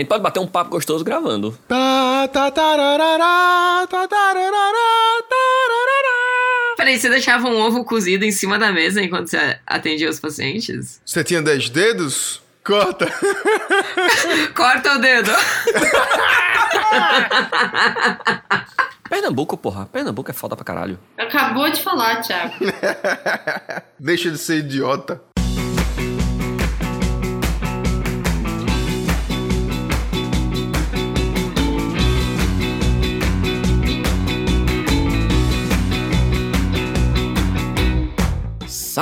A gente pode bater um papo gostoso gravando. Tá, tá, tá. Peraí, você deixava um ovo cozido em cima da mesa enquanto você atendia os pacientes? Você tinha 10 dedos? Corta. Corta o dedo! Pernambuco, porra. Pernambuco é foda pra caralho. Acabou de falar, Thiago. Deixa de ser idiota.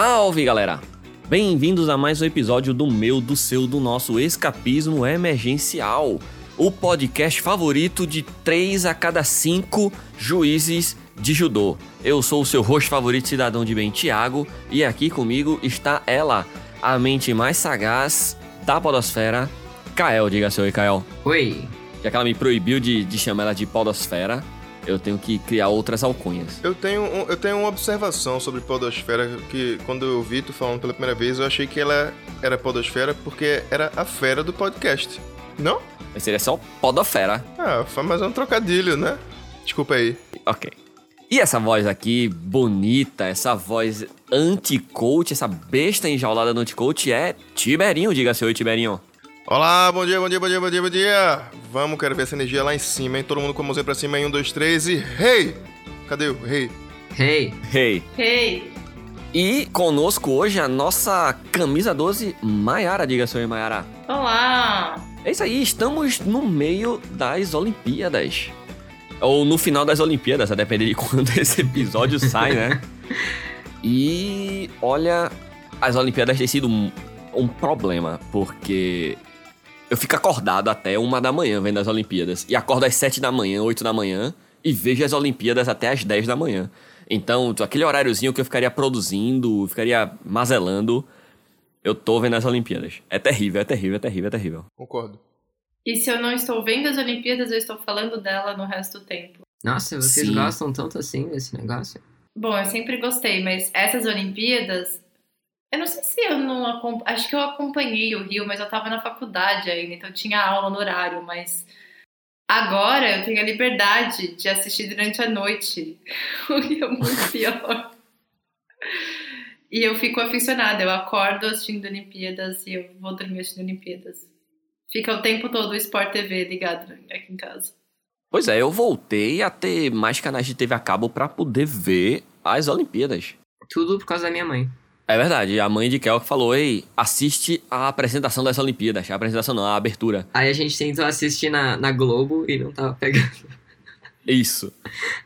Salve, galera! Bem-vindos a mais um episódio do meu, do seu, do nosso Escapismo Emergencial, o podcast favorito de 3 a cada 5 juízes de judô. Eu sou o seu host favorito, cidadão de bem, Thiago, e aqui comigo está ela, a mente mais sagaz da podosfera, Kael. Diga seu oi, Kael. Oi. Já que ela me proibiu de, de chamar ela de podosfera, eu tenho que criar outras alcunhas. Eu tenho, um- eu tenho uma observação sobre podosfera que quando eu vi tu falando pela primeira vez, eu achei que ela era podosfera porque era a fera do podcast. Não? Mas seria só podofera. Ah, foi mais um trocadilho, né? Desculpa aí. Ok. E essa voz aqui, bonita, essa voz anti-coach, essa besta enjaulada no anti-coach é Tiberinho, diga seu oi, Tiberinho. Olá, bom dia, bom dia, bom dia, bom dia, bom dia. Vamos, quero ver essa energia lá em cima, hein? Todo mundo com a mãozinha pra cima em um, dois, três e... Hey! Cadê o rei? Hey. Hey. Hey, E conosco hoje a nossa camisa 12, Maiara, diga seu oi, Maiara. olá. É isso aí, estamos no meio das Olimpíadas. Ou no final das Olimpíadas, a depender de quando esse episódio sai, né? E olha, as Olimpíadas têm sido um, um problema, porque eu fico acordado até uma da manhã vendo as Olimpíadas. E acordo às sete da manhã, oito da manhã, e vejo as Olimpíadas até às 10 da manhã. Então, aquele horáriozinho que eu ficaria produzindo, ficaria mazelando, eu tô vendo as Olimpíadas. É terrível, é terrível, é terrível, é terrível. Concordo. E se eu não estou vendo as Olimpíadas, eu estou falando dela no resto do tempo. Nossa, vocês Sim. gostam tanto assim desse negócio? Bom, eu sempre gostei, mas essas Olimpíadas, eu não sei se eu não acompanhei, acho que eu acompanhei o Rio, mas eu tava na faculdade ainda, então eu tinha aula no horário, mas agora eu tenho a liberdade de assistir durante a noite, o que é muito pior. E eu fico aficionada, eu acordo assistindo Olimpíadas e eu vou dormir assistindo Olimpíadas. Fica o tempo todo o Sport TV ligado aqui em casa. Pois é, eu voltei a ter mais canais de TV a cabo pra poder ver as Olimpíadas. Tudo por causa da minha mãe. É verdade, a mãe de Kel que falou, ei, assiste a apresentação das Olimpíadas. A apresentação não, a abertura. Aí a gente tentou assistir na, na Globo e não tava pegando. Isso.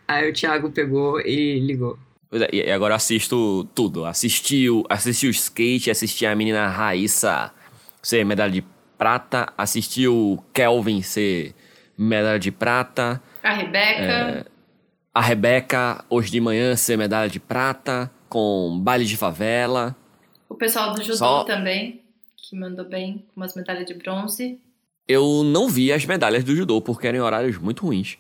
Aí o Thiago pegou e ligou. Pois é, e agora eu assisto tudo. Assisti o, assisti o skate, assisti a menina Raíssa ser medalha de prata, assisti o Kelvin ser medalha de prata, A Rebeca, a Rebeca hoje de manhã ser medalha de prata, com baile de favela. o pessoal do judô Só- também, que mandou bem, com umas medalhas de bronze. Eu não vi as medalhas do judô porque eram em horários muito ruins.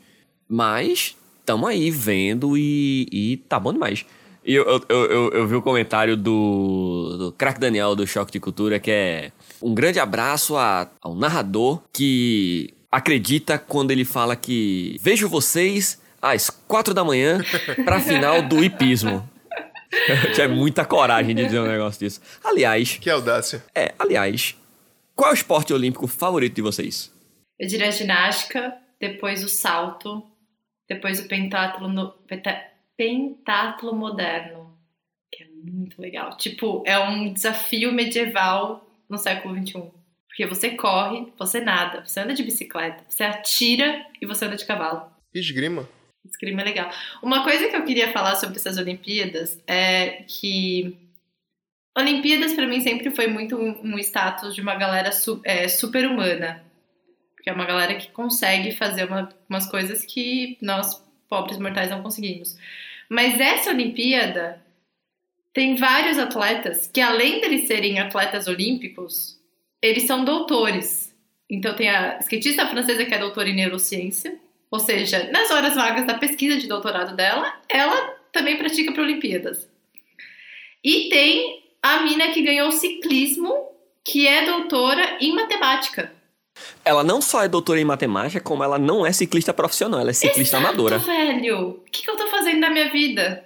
Mas tamo aí vendo e, e tá bom demais. E eu, eu, eu, eu- vi o comentário do, do craque Daniel do Choque de Cultura que é um grande abraço a- ao narrador que acredita quando ele fala que vejo vocês às quatro da manhã pra final do hipismo. Tinha muita coragem de dizer um negócio disso. Aliás, Que audácia. é, aliás, qual é o esporte olímpico favorito de vocês? Eu diria a ginástica, depois o salto, depois o pentatlo, no, penta- pentatlo moderno, que é muito legal. Tipo, é um desafio medieval no século XXI. Porque você corre, você nada, você anda de bicicleta, você atira e você anda de cavalo. Esgrima. Esgrima é legal. Uma coisa que eu queria falar sobre essas Olimpíadas é que Olimpíadas pra mim sempre foi muito um, um status de uma galera su, é, super humana. Porque é uma galera que consegue fazer uma- umas coisas que nós, pobres mortais, não conseguimos. Mas essa Olimpíada tem vários atletas que, além deles serem atletas olímpicos, eles são doutores. Então tem a skatista francesa que é doutora em neurociência, ou seja, nas horas vagas da pesquisa de doutorado dela, ela também pratica para Olimpíadas. E tem a mina que ganhou ciclismo, que é doutora em matemática. ela não só é doutora em matemática, como ela não é ciclista profissional, ela é ciclista Exato, amadora. velho. O que, que eu tô fazendo na minha vida?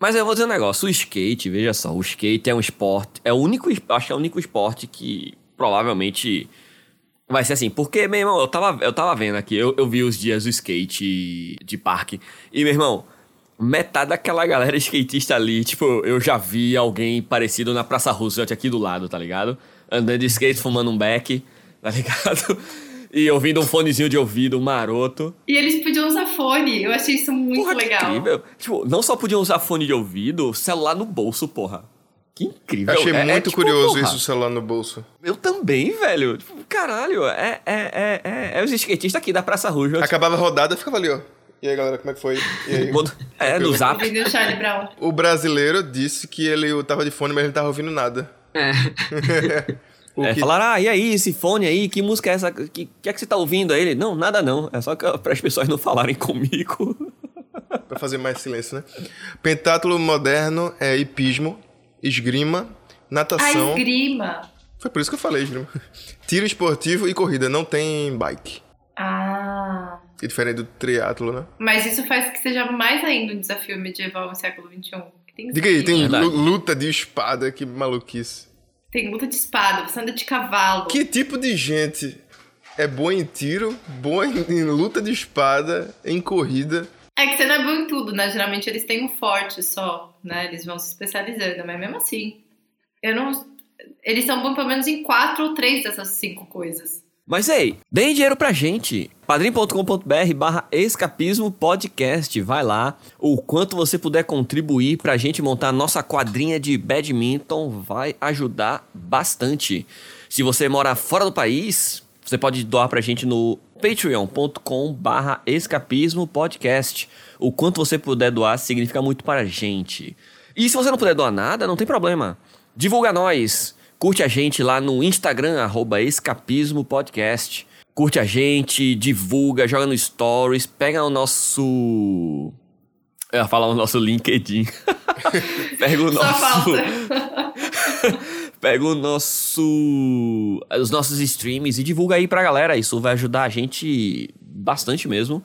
Mas eu vou dizer um negócio, o skate, veja só, o skate é um esporte, é o único, acho que é o único esporte que provavelmente vai ser assim, porque, meu irmão, eu tava, eu tava vendo aqui, eu, eu vi os dias do skate de parque, e, meu irmão, metade daquela galera skatista ali, tipo, eu já vi alguém parecido na Praça Roosevelt aqui do lado, tá ligado? Andando de skate, fumando um beck, tá ligado? E ouvindo um fonezinho de ouvido maroto. E eles podiam usar fone. Eu achei isso muito Porra, que legal. incrível. Tipo, não só podiam usar fone de ouvido, celular no bolso, porra. Que incrível. Achei É- é muito tipo, curioso porra, isso, o celular no bolso. Eu também, velho. Tipo, caralho, é, é, é, é, é os skatistas aqui da Praça Roosevelt. Acabava a rodada, ficava ali, ó. E aí, galera, como é que foi? E aí? É, no zap. O. O brasileiro disse que ele tava de fone, mas ele não tava ouvindo nada. É. O É, que falaram, ah, e aí, esse fone aí, que música é essa? Que, que é que você tá ouvindo? Aí ele, não, nada não. É só para as pessoas não falarem comigo. Pra fazer mais silêncio, né? Pentátulo moderno é hipismo, esgrima, A natação. esgrima. Foi por isso que eu falei esgrima. Tiro esportivo e corrida, não tem bike. Ah. É diferente do triatlo, né? Mas isso faz que seja mais ainda um desafio medieval no século XXI. Diga aí, tem Verdade. luta de espada, que maluquice. Tem luta de espada, você anda de cavalo. Que tipo de gente é boa em tiro, boa em luta de espada, em corrida? É que você não é bom em tudo, né? Geralmente eles têm um forte só, né? Eles vão se especializando, mas mesmo assim. Eu não. Eles são bons pelo menos em quatro ou três dessas cinco coisas. Mas ei, deem dinheiro pra gente. padrim.com.br barra escapismo podcast. Vai lá. O quanto você puder contribuir pra gente montar nossa quadrinha de badminton vai ajudar bastante. Se você mora fora do país, você pode doar pra gente no patreon.com barra escapismo podcast. O quanto você puder doar significa muito para a gente. E se você não puder doar nada, não tem problema. Divulga nós. Curte a gente lá no Instagram, arroba escapismo podcast. Curte a gente, divulga, joga no stories, pega o nosso... Eu ia falar o nosso LinkedIn. pega o nosso... Pega o nosso. Os nossos streams e divulga aí pra galera. Isso vai ajudar a gente bastante mesmo.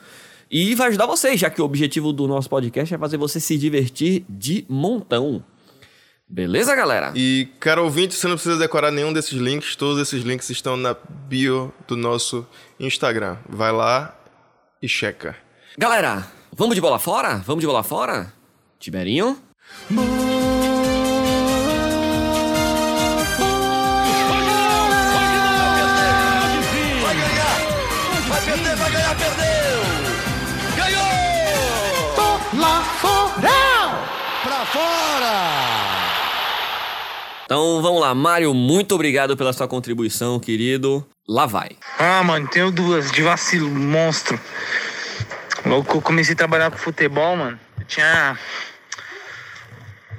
E vai ajudar vocês, já que o objetivo do nosso podcast é fazer você se divertir de montão. Beleza, galera? E, cara ouvinte, você não precisa decorar nenhum desses links. Todos esses links estão na bio do nosso Instagram. Vai lá e checa. Galera, vamos de bola fora? Vamos de bola fora? Tiberinho? Vai Então vamos lá, Mário, muito obrigado pela sua contribuição, querido. Lá vai. Ah, mano, tenho duas de vacilo, monstro. Logo que eu comecei a trabalhar com futebol, mano, eu tinha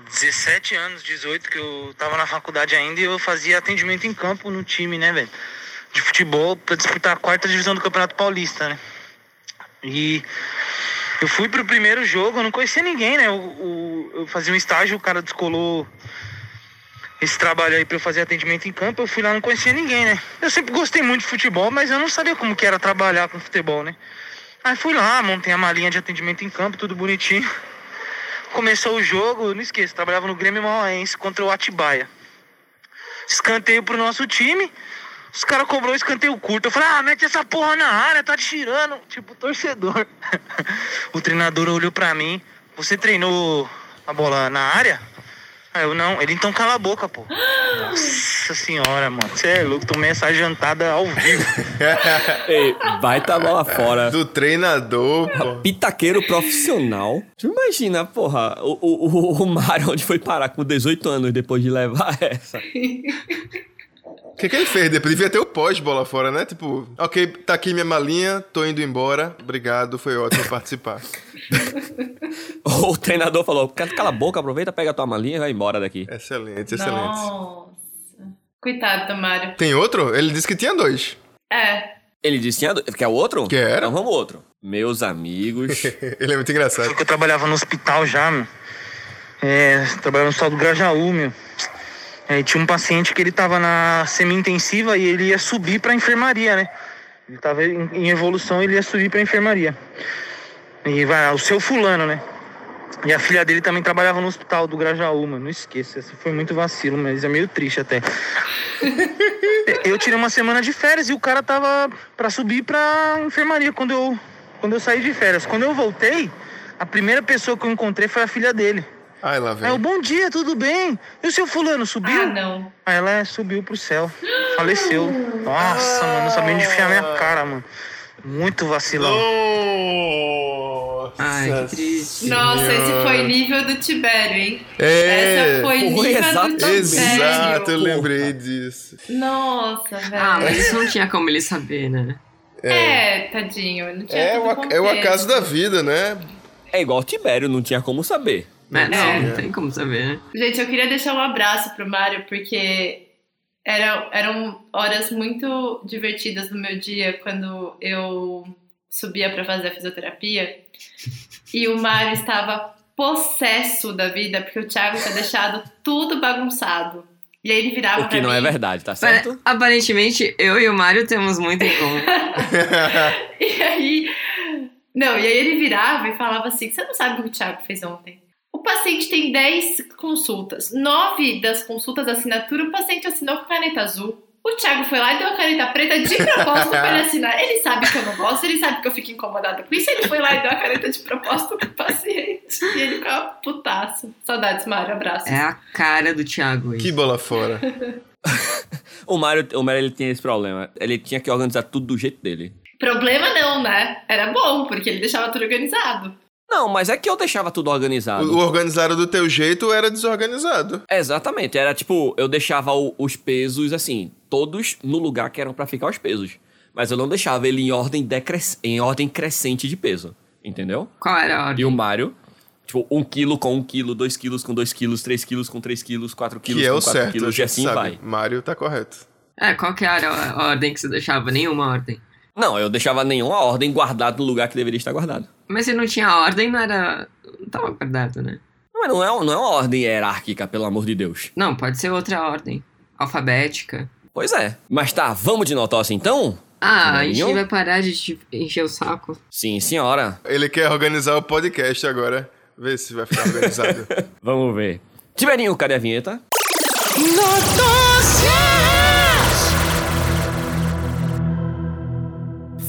17 anos, 18, que eu tava na faculdade ainda e eu fazia atendimento em campo no time, né, velho? De futebol pra disputar a quarta divisão do Campeonato Paulista, né? E eu fui pro primeiro jogo, eu não conhecia ninguém, né? Eu, o- eu fazia um estágio, o cara descolou esse trabalho aí pra eu fazer atendimento em campo, eu fui lá não conhecia ninguém, né? Eu sempre gostei muito de futebol, mas eu não sabia como que era trabalhar com futebol, né? Aí fui lá, montei a malinha de atendimento em campo, tudo bonitinho. Começou o jogo, não esqueço, trabalhava no Grêmio Mauaense contra o Atibaia. Escanteio pro nosso time, os caras cobrou escanteio curto. Eu falei, ah, mete essa porra na área, tá tirando. Tipo, torcedor. o treinador olhou pra mim, você treinou a bola na área? Eu, não, ele então cala a boca, pô. Nossa senhora, mano. Você é louco, tomei essa jantada ao vivo. Ei, vai tá bola fora. Do treinador, pô. Pitaqueiro profissional. Tu imagina, porra, o, o, o- o Mário onde foi parar com 18 anos depois de levar essa. O que, que ele fez depois? Devia ter o pós-bola fora, né? Tipo, ok, tá aqui minha malinha, tô indo embora. Obrigado, foi ótimo participar. O treinador falou: cala a boca, aproveita, pega a tua malinha e vai embora daqui. Excelente, excelente. Nossa. Coitado do Mário. Tem outro? Ele disse que tinha dois. É. Ele disse: tinha do- quer outro? Quero. Então vamos outro. Meus amigos. Ele é muito engraçado. Porque eu trabalhava no hospital já, meu. É, trabalhava no hospital do Grajaú, meu. É, tinha um paciente que ele tava na semi-intensiva e ele ia subir pra enfermaria, né? Ele tava em, em evolução, ele ia subir pra enfermaria. E vai, o seu fulano, né? E a filha dele também trabalhava no hospital do Grajaú, mano. Não esqueça, esse foi muito vacilo, mas é meio triste até. eu tirei uma semana de férias e o cara tava pra subir pra enfermaria quando eu, quando eu saí de férias. Quando eu voltei, a primeira pessoa que eu encontrei foi a filha dele. Ai, lá Aí vem. eu, bom dia, tudo bem? E o seu fulano subiu? Ah, não. Aí ela subiu pro céu. Faleceu. Nossa, mano, não sabia onde enfiar minha cara, mano. Muito vacilão. Nossa Ai, que triste. Nossa, esse foi nível do Tibério, hein? É, Essa foi foi nível exatamente. do Tibério. Exato, eu Porra. lembrei disso. Nossa, velho. Ah, mas isso não tinha como ele saber, né? É, tadinho. Não tinha É o, é o acaso da vida, né? É igual o Tibério, não tinha como saber. Mas, não, É. não tem como saber, né? Gente, eu queria deixar um abraço pro Mário, porque era, eram horas muito divertidas no meu dia quando eu subia pra fazer a fisioterapia. E o Mário estava possesso da vida, porque o Thiago tinha deixado tudo bagunçado. E aí ele virava O que pra não mim, é verdade, tá Mas, certo? aparentemente, eu e o Mário temos muito em comum. E aí. Não, e aí ele virava e falava assim: você não sabe o que o Thiago fez ontem. O paciente tem 10 consultas. Nove das consultas assinatura, o paciente assinou com caneta azul. O Thiago foi lá e deu a caneta preta de propósito pra ele assinar. Ele sabe que eu não gosto, ele sabe que eu fico incomodada com isso. Ele foi lá e deu a caneta de propósito pro paciente. E ele ficava putaço. Saudades, Mário. Abraço. É a cara do Thiago que isso. bola fora. O Mário, o Mário ele tinha esse problema. Ele tinha que organizar tudo do jeito dele. Problema não, né? Era bom, porque ele deixava tudo organizado. Não, mas é que eu deixava tudo organizado. O organizado do teu jeito era desorganizado. Exatamente, era tipo, eu deixava o- os pesos assim, todos no lugar que eram pra ficar os pesos. Mas eu não deixava ele em ordem, decres... em ordem crescente de peso, entendeu? Qual era a E ordem? o Mário, tipo, um quilo com um quilo, dois quilos com dois quilos, três quilos com três quilos, quatro quilos Que é com o quatro certo, a quilos, e assim sabe. vai. Mário tá correto. É, qual que era a ordem que você deixava? Nenhuma ordem. Não, eu deixava nenhuma ordem guardada no lugar que deveria estar guardado. Mas se não tinha ordem, não era... Não tava guardado, né? Não, mas não é, não é uma ordem hierárquica, pelo amor de Deus. Não, pode ser outra ordem. Alfabética. Pois é. Mas tá, vamos de notócia então? Ah, a gente Não? vai parar de encher o saco. Sim, senhora. Ele quer organizar o podcast agora. Vê se vai ficar organizado. Vamos ver. Tiberinho, cadê a vinheta?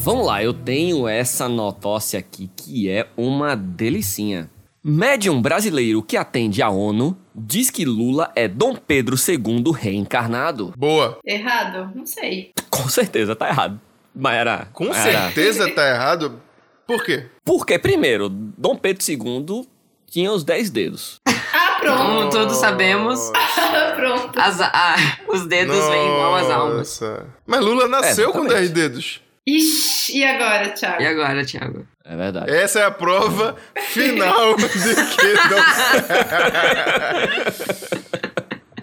Vamos lá, eu tenho essa notócia aqui que é uma delicinha. Médium brasileiro que atende a ONU diz que Lula é Dom Pedro II reencarnado. Boa. Errado? Não sei. Com certeza tá errado. Mas era. Com era- certeza tá errado. Por quê? Porque, primeiro, Dom Pedro II tinha os 10 dedos. Ah, pronto. Como todos sabemos, Ah, pronto. as- a- os dedos vêm igual às almas. Nossa. Mas Lula nasceu com Exatamente. 10 dedos. Ixi, e agora, Thiago? E agora, Thiago? É verdade. Essa é a prova final de que não...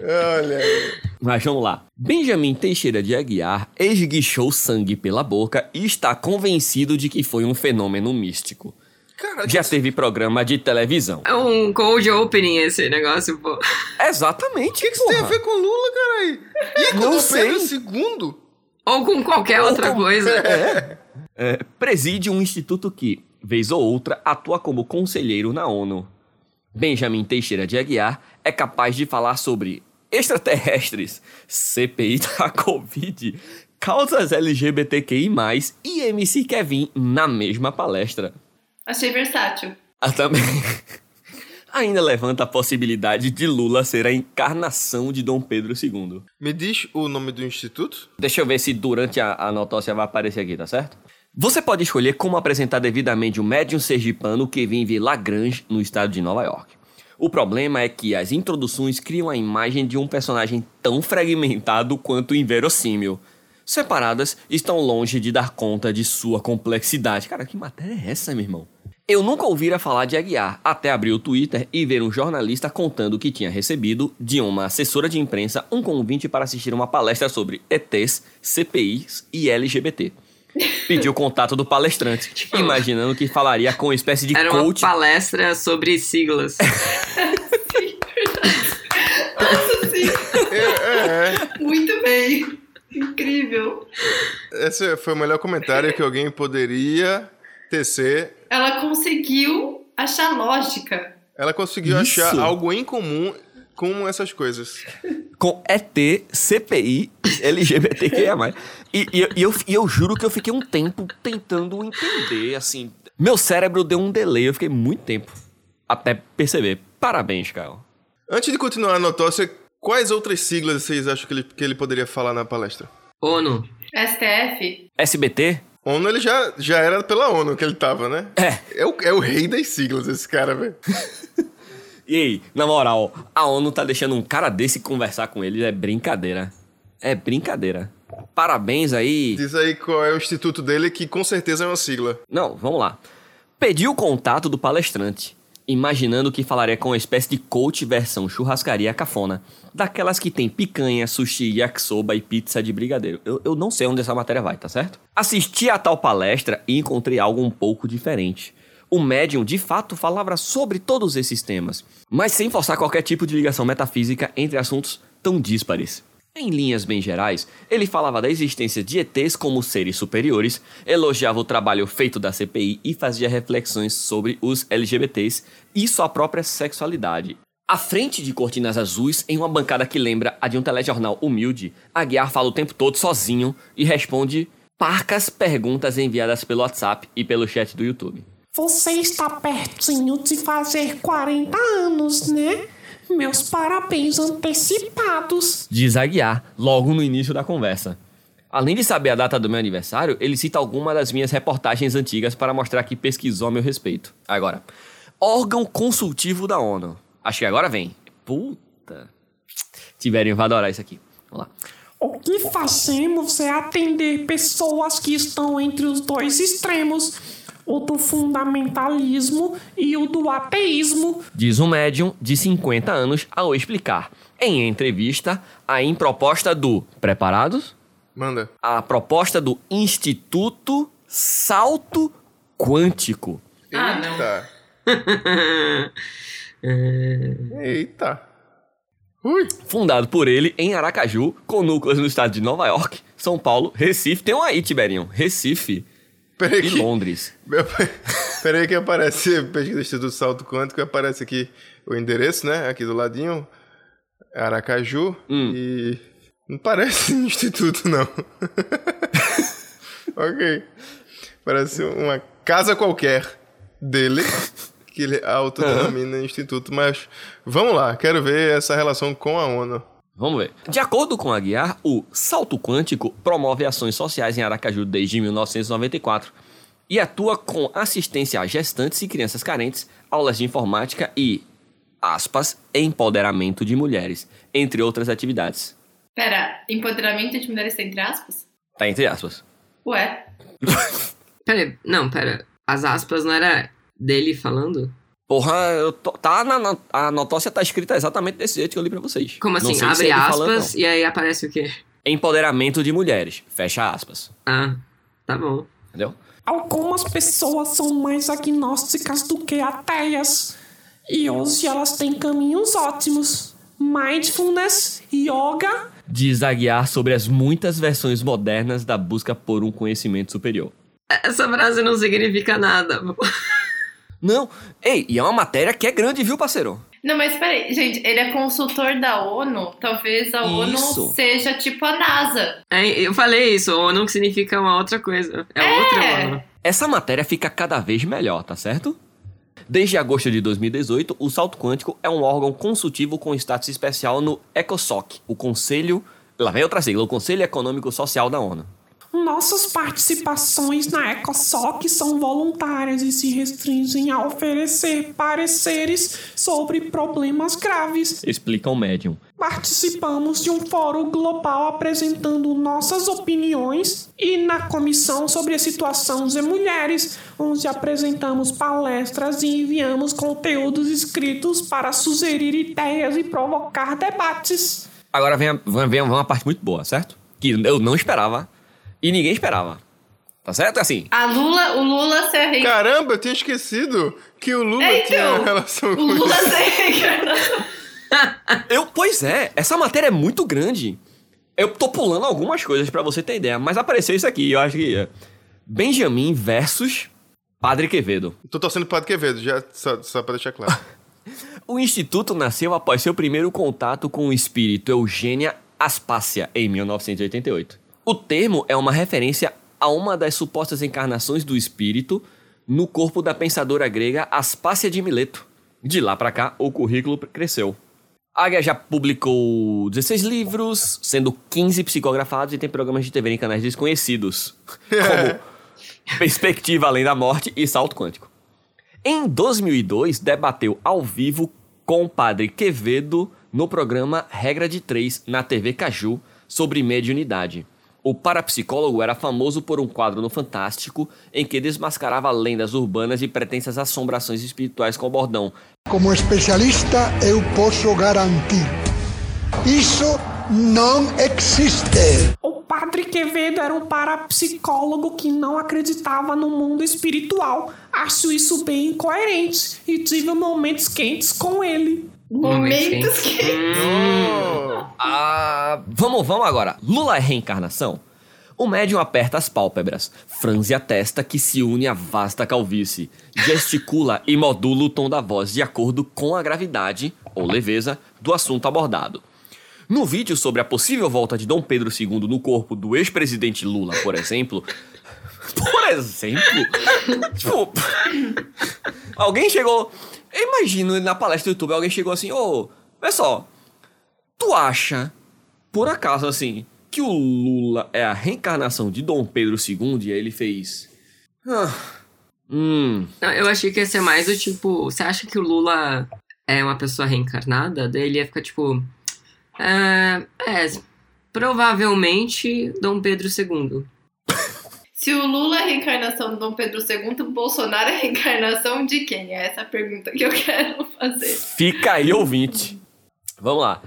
Olha aí. Mas vamos lá. Benjamin Teixeira de Aguiar esguichou sangue pela boca e está convencido de que foi um fenômeno místico. Cara, Já teve programa de televisão. É um cold opening esse negócio, pô. Exatamente, o que, que isso tem a ver com Lula, caralho? E com Não sei. Pedro II? Ou com qualquer Ou outra com- coisa. É, preside um instituto que, vez ou outra, atua como conselheiro na ONU. Benjamin Teixeira de Aguiar é capaz de falar sobre extraterrestres, CPI da Covid, causas LGBTQI+, e MC Kevin na mesma palestra. Achei versátil. Ah, também. Ainda levanta a possibilidade de Lula ser a encarnação de Dom Pedro II. Me diz o nome do instituto? Deixa eu ver se durante a, a notócia vai aparecer aqui, tá certo? Você pode escolher como apresentar devidamente o médium sergipano que vive Lagrange, no estado de Nova York. O problema é que as introduções criam a imagem de um personagem tão fragmentado quanto inverossímil. Separadas, estão longe de dar conta de sua complexidade. Cara, que matéria é essa, meu irmão? Eu nunca ouvira falar de Aguiar, até abrir o Twitter e ver um jornalista contando que tinha recebido, de uma assessora de imprensa, um convite para assistir uma palestra sobre ETs, CPIs e LGBT. Pediu o contato do palestrante, imaginando que falaria com uma espécie de Era uma coach. palestra sobre siglas. Nossa, sim. É, é. Muito bem. Incrível. Esse foi o melhor comentário que alguém poderia tecer. Ela conseguiu achar lógica. Ela conseguiu Isso. achar algo em comum com essas coisas. Com ET, CPI, LGBTQIA+. E, e, e eu, e eu juro que eu fiquei um tempo tentando entender, assim... Meu cérebro deu um delay, eu fiquei muito tempo até perceber. Parabéns, Caio. Antes de continuar a notócia, quais outras siglas vocês acham que ele, que ele poderia falar na palestra? ONU. STF. SBT? ONU, ele já, já era pela ONU que ele tava, né? É. É o, é o rei das siglas, esse cara, velho. E aí, na moral, a ONU tá deixando um cara desse conversar com ele, é brincadeira. É brincadeira. Parabéns aí. Diz aí qual é o instituto dele, que com certeza é uma sigla. Não, vamos lá. Pedi o contato do palestrante, imaginando que falaria com uma espécie de coach versão churrascaria cafona, daquelas que tem picanha, sushi, yakisoba e pizza de brigadeiro. Eu, eu não sei onde essa matéria vai, tá certo? Assisti a tal palestra e encontrei algo um pouco diferente. O médium de fato falava sobre todos esses temas, mas sem forçar qualquer tipo de ligação metafísica entre assuntos tão díspares. Em linhas bem gerais, ele falava da existência de ETs como seres superiores, elogiava o trabalho feito da CPI e fazia reflexões sobre os LGBTs e sua própria sexualidade. À frente de cortinas azuis, em uma bancada que lembra a de um telejornal humilde, Aguiar fala o tempo todo sozinho e responde parcas perguntas enviadas pelo WhatsApp e pelo chat do YouTube. Você está pertinho de fazer 40 anos, né? Meus parabéns antecipados. diz Aguiar logo no início da conversa. Além de saber a data do meu aniversário, ele cita alguma das minhas reportagens antigas para mostrar que pesquisou a meu respeito. Agora, órgão consultivo da ONU. Acho que agora vem. Puta. Tiberinho vai adorar isso aqui. Vamos lá. O que fazemos é atender pessoas que estão entre os dois extremos, o do fundamentalismo e o do ateísmo. Diz um médium de 50 anos ao explicar, em entrevista, a improposta do. Preparados? Manda. A proposta do Instituto Salto Quântico. Ah, não. Eita. Eita. Ui. Fundado por ele em Aracaju, com núcleos no estado de Nova York, São Paulo, Recife. Tem um aí, Tiberinho. Recife Peraí e que, Londres. peraí que aparece pesquisa do Instituto Salto Quântico, aparece aqui o endereço, né? Aqui do ladinho. Aracaju. Hum. E. Não parece um instituto, não. ok. Parece uma casa qualquer dele, que ele autodenomina instituto, mas vamos lá, quero ver essa relação com a ONU. Vamos ver. De acordo com a Guiar, o Salto Quântico promove ações sociais em Aracaju desde 1994 e atua com assistência a gestantes e crianças carentes, aulas de informática e, aspas, empoderamento de mulheres, entre outras atividades. Pera, empoderamento de mulheres entre aspas? Tá entre aspas. Ué. Pera, não, pera. As aspas não era dele falando? Porra, eu tô- tá na, na- a notócia tá escrita exatamente desse jeito que eu li pra vocês. Como assim? Abre falando, aspas não. e aí aparece o quê? Empoderamento de mulheres, fecha aspas. Ah, tá bom. Entendeu? Algumas pessoas são mais agnósticas do que ateias. E hoje elas têm caminhos ótimos. Mindfulness, yoga. Diz a Guiar sobre as muitas versões modernas da busca por um conhecimento superior. Essa frase não significa nada. Não, ei, e é uma matéria que é grande, viu, parceiro? Não, mas peraí, gente, ele é consultor da ONU. Talvez a Isso. ONU seja tipo a NASA. É, eu falei isso, ONU significa uma outra coisa. É, outra ONU. Essa matéria fica cada vez melhor, tá certo? Desde agosto de 2018, o Salto Quântico é um órgão consultivo com status especial no ECOSOC, o Conselho. Lá vem outra sigla, o Conselho Econômico Social da ONU. Nossas participações na EcoSoc são voluntárias e se restringem a oferecer pareceres sobre problemas graves. Explica o médium. Participamos de um fórum global apresentando nossas opiniões e na comissão sobre a situação de mulheres, onde apresentamos palestras e enviamos conteúdos escritos para sugerir ideias e provocar debates. Agora vem, a, vem, vem uma parte muito boa, certo? Que eu não esperava e ninguém esperava. Tá certo? Assim, A Lula, o Lula ser rei. Caramba, eu tinha esquecido que o Lula É, tinha então, relação o com Lula isso. ser reencarnação. Eu, pois é, essa matéria é muito grande. Eu tô pulando algumas coisas pra você ter ideia, mas apareceu isso aqui, eu acho que é Benjamin versus Padre Quevedo. Tô torcendo pro Padre Quevedo, já, só, só pra deixar claro. O instituto nasceu após seu primeiro contato com o espírito Eugênia Aspácia em 1988. O termo é uma referência a uma das supostas encarnações do espírito no corpo da pensadora grega Aspácia de Mileto. De lá pra cá, o currículo cresceu. Águia já publicou 16 livros, sendo 15 psicografados e tem programas de TV em canais desconhecidos, como Perspectiva Além da Morte e Salto Quântico. Em 2002, debateu ao vivo com o padre Quevedo no programa Regra de Três na TV Caju sobre mediunidade. O parapsicólogo era famoso por um quadro no Fantástico em que desmascarava lendas urbanas e pretensas assombrações espirituais com o bordão. Como especialista, eu posso garantir: isso não existe. O Padre Quevedo era um parapsicólogo que não acreditava no mundo espiritual. Acho isso bem incoerente e tive momentos quentes com ele. Momentos que. Ah, vamos, vamos agora. Lula é reencarnação? O médium aperta as pálpebras, franze a testa que se une à vasta calvície, gesticula e modula o tom da voz de acordo com a gravidade, ou leveza, do assunto abordado. No vídeo sobre a possível volta de Dom Pedro II no corpo do ex-presidente Lula, por exemplo. Por exemplo? tipo. Alguém chegou. Eu imagino na palestra do YouTube, alguém chegou assim: Ô, só. Tu acha, por acaso, assim, que o Lula é a reencarnação de Dom Pedro II? E aí ele fez. Ah, hum. Eu achei que ia ser mais do tipo. Você acha que o Lula é uma pessoa reencarnada? Daí ele ia ficar tipo. É. é provavelmente Dom Pedro II. Se o Lula é a reencarnação do Dom Pedro II, o Bolsonaro é a reencarnação de quem? É essa a pergunta que eu quero fazer. Fica aí, ouvinte. Vamos lá.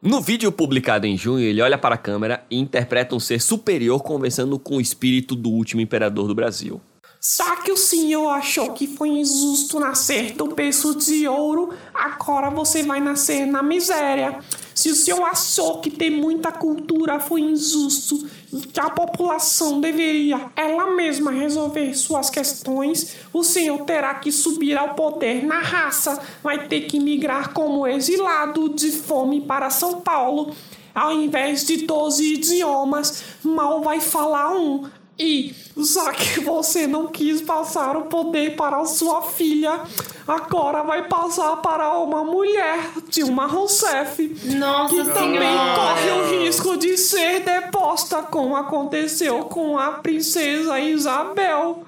No vídeo publicado em junho, ele olha para a câmera e interpreta um ser superior conversando com o espírito do último imperador do Brasil. Só que o senhor achou que foi injusto nascer do berço de ouro, agora você vai nascer na miséria. Se o senhor achou que ter muita cultura foi injusto, que a população deveria ela mesma resolver suas questões, o senhor terá que subir ao poder na raça, vai ter que migrar como exilado de fome para São Paulo. Ao invés de 12 idiomas, mal vai falar um. E já que você não quis passar o poder para a sua filha, agora vai passar para uma mulher, Dilma Rousseff, Nossa que também Senhora. corre o risco de ser deposta, como aconteceu com a princesa Isabel.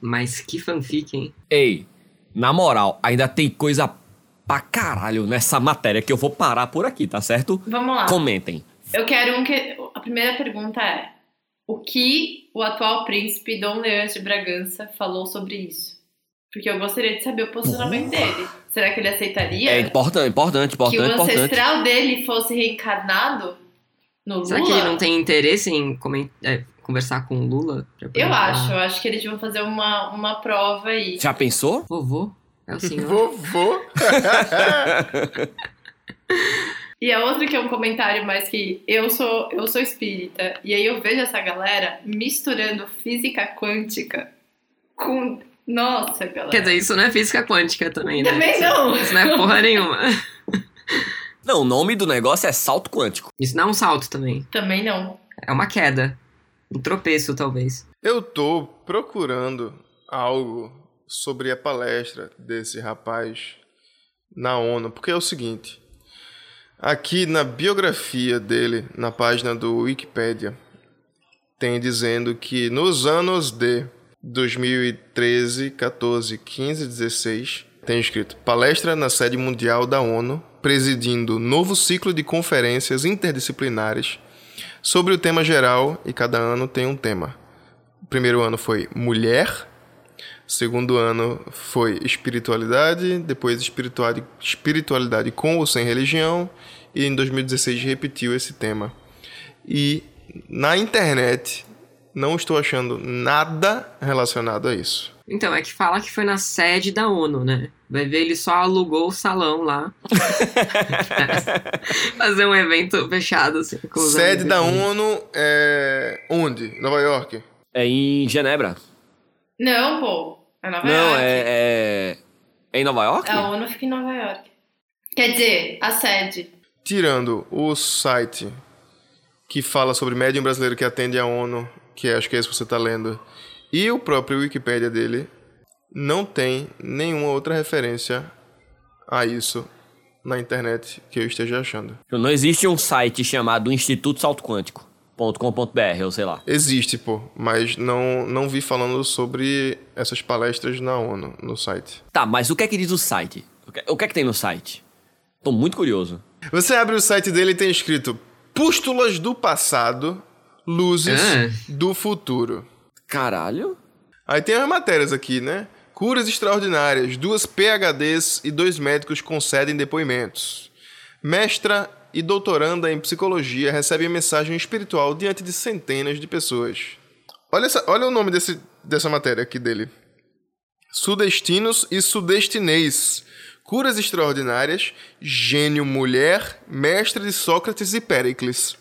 Mas que fanfic, hein? Ei, na moral, ainda tem coisa pra caralho nessa matéria que eu vou parar por aqui, tá certo? Vamos lá. Comentem. Eu quero um que. A primeira pergunta é: o que o atual príncipe Dom Leandro de Bragança falou sobre isso? Porque eu gostaria de saber o posicionamento dele. Será que ele aceitaria É importante, importante, que o importante, importante. ancestral dele fosse reencarnado no Lula? Será que ele não tem interesse em é, conversar com o Lula? Eu acho, eu acho que eles vão fazer uma, uma prova aí. Já pensou? Vovô? É o senhor. Vovô. E a outra que é um comentário mais que eu sou eu sou espírita e aí eu vejo essa galera misturando física quântica com nossa galera. Quer dizer, isso não é física quântica também, né? Também não. Isso não é porra nenhuma. Não, o nome do negócio é salto quântico. Isso não é um salto também. Também não. É uma queda. Um tropeço, talvez. Eu tô procurando algo sobre a palestra desse rapaz na ONU, porque é o seguinte. Aqui na biografia dele, na página do Wikipedia, tem dizendo que nos anos de 2013, 14, 15, 16, tem escrito palestra na sede mundial da ONU, presidindo novo ciclo de conferências interdisciplinares sobre o tema geral e cada ano tem um tema. O primeiro ano foi mulher, segundo ano foi espiritualidade, depois espiritualidade, espiritualidade com ou sem religião, e em 2016 repetiu esse tema. E na internet, não estou achando nada relacionado a isso. Então, é que fala que foi na sede da ONU, né? Vai ver, ele só alugou o salão lá. Fazer um evento fechado, assim. Sede da ONU é. Onde? Nova York? É em Genebra. Não, pô. É Nova Não, York. é, é. É em Nova York? A ONU fica em Nova York. Quer dizer, a sede. Tirando o site que fala sobre médium brasileiro que atende a ONU, que acho que é esse que você está lendo, e o próprio Wikipédia dele, não tem nenhuma outra referência a isso na internet que eu esteja achando. Não existe um site chamado Instituto Salto Quântico.com.br, ou sei lá. Existe, pô, mas não, não vi falando sobre essas palestras na ONU, no site. Tá, mas o que é que diz o site? O que, o que é que tem no site? Tô muito curioso. Você abre o site dele e tem escrito Pústulas do passado, luzes Ah. do futuro. Caralho. Aí tem as matérias aqui, né? Curas extraordinárias, duas PHDs e dois médicos concedem depoimentos. Mestra e doutoranda em psicologia recebem mensagem espiritual diante de centenas de pessoas. Olha, essa- olha o nome desse, dessa matéria aqui dele. Sudestinos e sudestinês. Curas extraordinárias, gênio mulher, mestre de Sócrates e Péricles.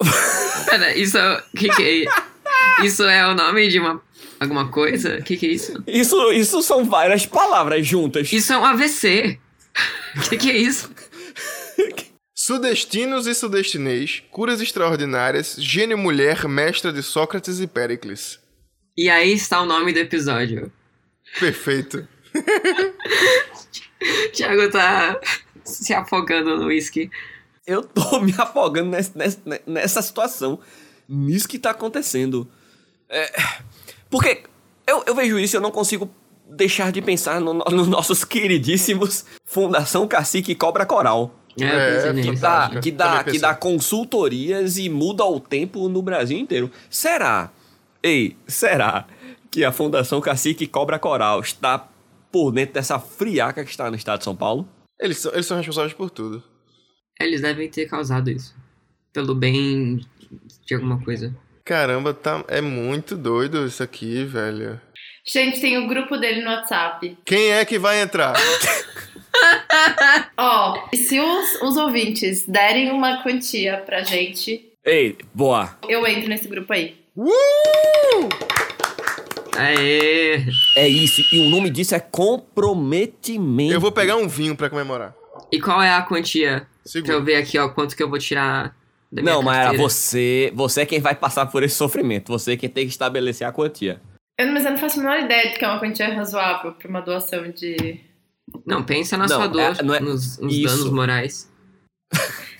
Pera, isso é. Que que é? Isso é o nome de uma. Alguma coisa? O que, que é isso? Isso, isso são várias palavras juntas. Isso é um AVC. O que, que é isso? Sudestinos e sudestinês, curas extraordinárias, gênio mulher, mestra de Sócrates e Péricles. E aí está o nome do episódio. Perfeito. O Thiago tá se afogando no uísque. Eu tô me afogando nessa, nessa, nessa situação. Nisso que tá acontecendo. É, porque eu, eu vejo isso e eu não consigo deixar de pensar no- nos nossos queridíssimos Fundação Cacique e Cobra Coral. É, É, Que dá, que, dá, que dá consultorias e muda o tempo no Brasil inteiro. Será? Ei, será que a Fundação Cacique Cobra Coral está por dentro dessa friaca que está no estado de São Paulo? Eles são, eles são responsáveis por tudo. Eles devem ter causado isso. Pelo bem de alguma coisa. Caramba, tá, é muito doido isso aqui, velho. Gente, tem o grupo dele no WhatsApp. Quem é que vai entrar? Ó, e se os, os ouvintes derem uma quantia pra gente, Ei, boa. eu entro nesse grupo aí. Uh! Aê! É isso. E o nome disso é comprometimento. Eu vou pegar um vinho pra comemorar. E qual é a quantia? Pra eu Segura. ver aqui, ó, quanto que eu vou tirar da minha Não, Mayara, você, você é quem vai passar por esse sofrimento. Você é quem tem que estabelecer a quantia. Eu, mas eu não faço a menor ideia de que é uma quantia razoável pra uma doação de. Não, pensa na Não, sua dor, é- não é- nos, nos isso. danos morais.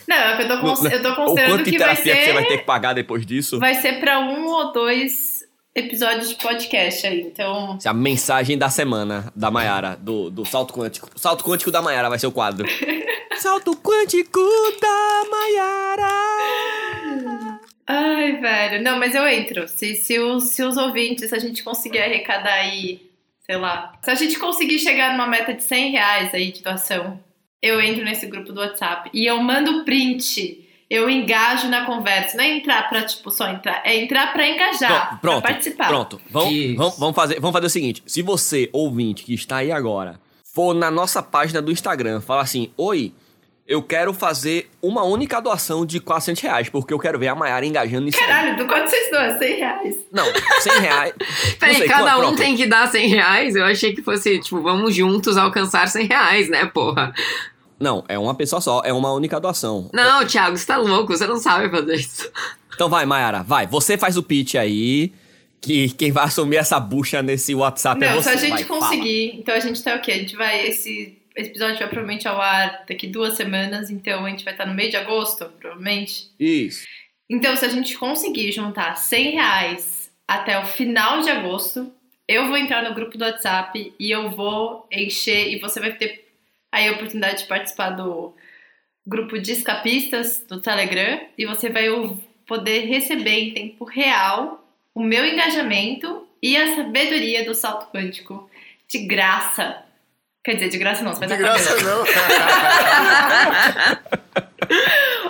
Não, é que eu tô, cons- eu tô considerando quanto de que vai terapia ser. que você vai ter que pagar depois disso? Vai ser pra um ou dois episódios de podcast aí. Então. Essa é A mensagem da semana da Mayara, do, do Salto Quântico. Salto Quântico da Mayara vai ser o quadro. Salto Quântico da Mayara. Ai, velho. Não, mas eu entro. Se, se, os, se os ouvintes, se a gente conseguir arrecadar aí, sei lá. Se a gente conseguir chegar numa meta de 100 reais aí de doação, eu entro nesse grupo do WhatsApp. E eu mando print. Eu engajo na conversa. Não é entrar pra, tipo, só entrar. É entrar pra engajar. Pronto, pronto, pra participar. pronto. Vamos, vamos, vamos fazer, vamos fazer o seguinte. Se você, ouvinte, que está aí agora, for na nossa página do Instagram, falar assim, Oi, eu quero fazer uma única doação de 400 reais, porque eu quero ver a Mayara engajando nisso aí. Caralho, do quanto vocês doam? 100 reais. Não, 100 reais. Peraí, Não cada um pronto. tem que dar 100 reais? Eu achei que fosse, tipo, vamos juntos alcançar 100 reais, né, porra? Não, é uma pessoa só, é uma única doação. Não, Thiago, você tá louco, você não sabe fazer isso. Então vai, Mayara, vai. Você faz o pitch aí, que quem vai assumir essa bucha nesse WhatsApp é Não, você. se a gente vai, fala. conseguir. Então a gente tá o quê? A gente vai. Esse, esse episódio vai provavelmente ao ar daqui duas semanas, então a gente vai estar no meio de agosto, provavelmente. Isso. Então, se a gente conseguir juntar 100 reais até o final de agosto, eu vou entrar no grupo do WhatsApp e eu vou encher e você vai ter aí a oportunidade de participar do grupo de escapistas do Telegram e você vai poder receber em tempo real o meu engajamento e a sabedoria do salto quântico de graça. Quer dizer, de graça não, você vai De dar graça cabelo. não.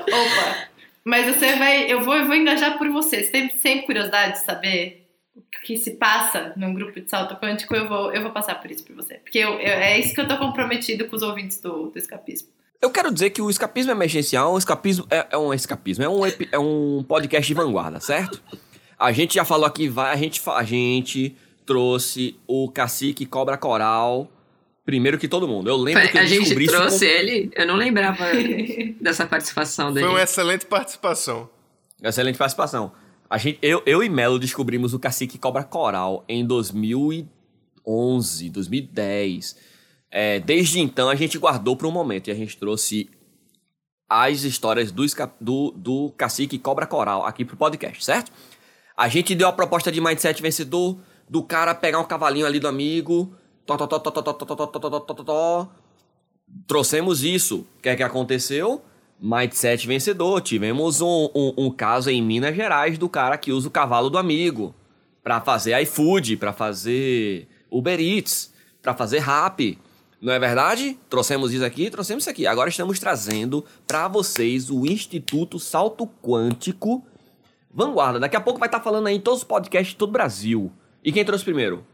Opa! Mas você vai. Eu vou, eu vou engajar por você. Você tem sempre curiosidade de saber o que se passa num grupo de salto quântico, eu vou, eu vou passar por isso por você. Porque eu, eu- é isso que eu tô comprometido com os ouvintes do, do escapismo. Eu quero dizer que o escapismo emergencial, o escapismo é, é um escapismo, é um, epi- é um podcast de vanguarda, certo? A gente já falou aqui, vai, a gente, a gente trouxe o cacique cobra coral primeiro que todo mundo. Eu lembro que eu a gente descobri isso trouxe com- ele, eu não lembrava dessa participação dele. Foi uma excelente participação. Excelente participação. A gente, eu, eu e Melo descobrimos o cacique cobra coral em 2011, 2010. É, desde então a gente guardou para um momento e a gente trouxe as histórias do, do, do cacique cobra coral aqui pro podcast, certo? A gente deu a proposta de mindset vencedor do cara pegar um cavalinho ali do amigo, Tó, tó, tó, Trouxemos isso. O que é que aconteceu? Mindset vencedor. Tivemos um, um, um caso em Minas Gerais do cara que usa o cavalo do amigo para fazer iFood, para fazer Uber Eats, para fazer Rap. Não é verdade? Trouxemos isso aqui, trouxemos isso aqui. Agora estamos trazendo para vocês o Instituto Salto Quântico Vanguarda. Daqui a pouco vai estar tá falando aí em todos os podcasts de todo o Brasil. E quem trouxe primeiro?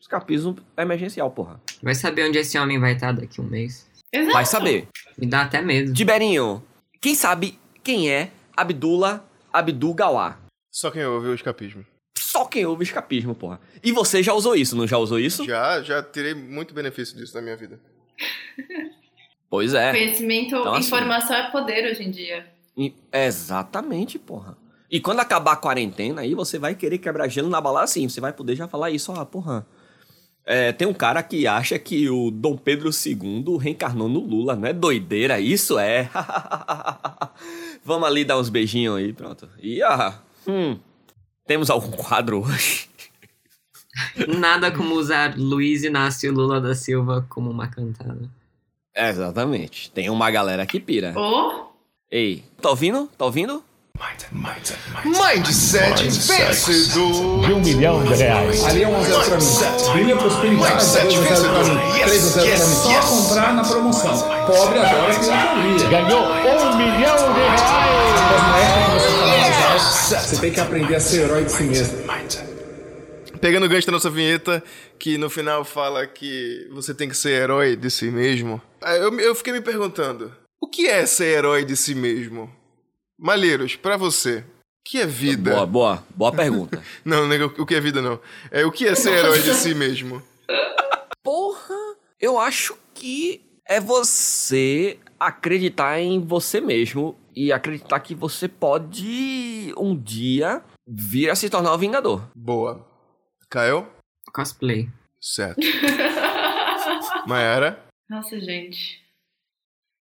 Escapismo emergencial, porra. Vai saber onde esse homem vai estar daqui a um mês. Exato. Vai saber. Me dá até medo. Tiberinho, quem sabe quem é Abdullah Abdul Gawá? Só quem ouve o escapismo. Só quem ouve escapismo, porra. E você já usou isso, não já usou isso? Já, já tirei muito benefício disso na minha vida. Pois é. Conhecimento, Então, assim- informação é poder hoje em dia. E- Exatamente, porra. E quando acabar a quarentena, aí você vai querer quebrar gelo na balada assim. Você vai poder já falar isso, ó, porra. É, tem um cara que acha que o Dom Pedro II reencarnou no Lula, não é doideira? Isso é. Vamos ali dar uns beijinhos aí, pronto. E ah, hum, temos algum quadro hoje? Nada como usar Luiz Inácio Lula da Silva como uma cantada. Exatamente. Tem uma galera que pira. Ô, Ei, tá ouvindo? Tá ouvindo? Mindset vencedor. de um milhão de reais. Ali é um a zero pra mim. Brilha prosperidade, Mindset 2 a 0 pra mim. vencedor. 3 a 0 pra mim. Só Yes, comprar na promoção. Pobre adora filosofia. Ganhou um milhão de reais. Não é você tem que aprender a ser herói de si mesmo. Pegando o gancho da nossa vinheta, que no final fala que você tem que ser herói de si mesmo. Eu, eu fiquei me perguntando, o que é ser herói de si mesmo? Malheiros, pra você, o que é vida? Boa, boa, boa pergunta. Não, não é o que é vida não. É o que é ser herói de si mesmo? Porra, eu acho que é você acreditar em você mesmo e acreditar que você pode um dia vir a se tornar o Vingador. Boa. Caio? Cosplay. Certo. Mayara? nossa, gente.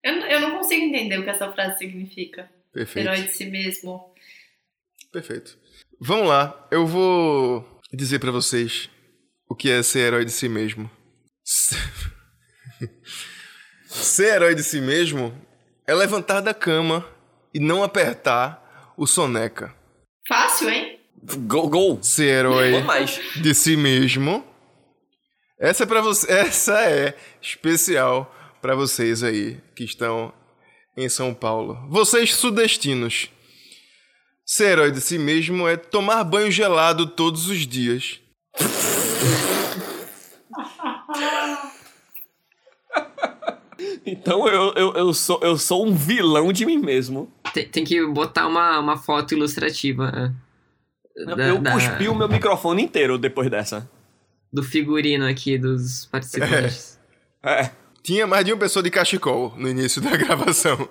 Eu, eu não consigo entender o que essa frase significa. Perfeito. Herói de si mesmo. Perfeito. Vamos lá, eu vou dizer pra vocês o que é ser herói de si mesmo. Se- Ser herói de si mesmo é levantar da cama e não apertar o soneca. Fácil, hein? Gol, gol. Ser herói de si mesmo. Essa é para você, essa é especial pra vocês aí que estão em São Paulo. Vocês sudestinos. Ser herói de si mesmo é tomar banho gelado todos os dias. Então eu, eu, eu, sou, eu sou um vilão de mim mesmo. Tem, tem que botar uma, uma foto ilustrativa. é, da- eu da- cuspi o meu microfone inteiro depois dessa. do figurino aqui dos participantes. É. Tinha mais de uma pessoa de cachecol no início da gravação.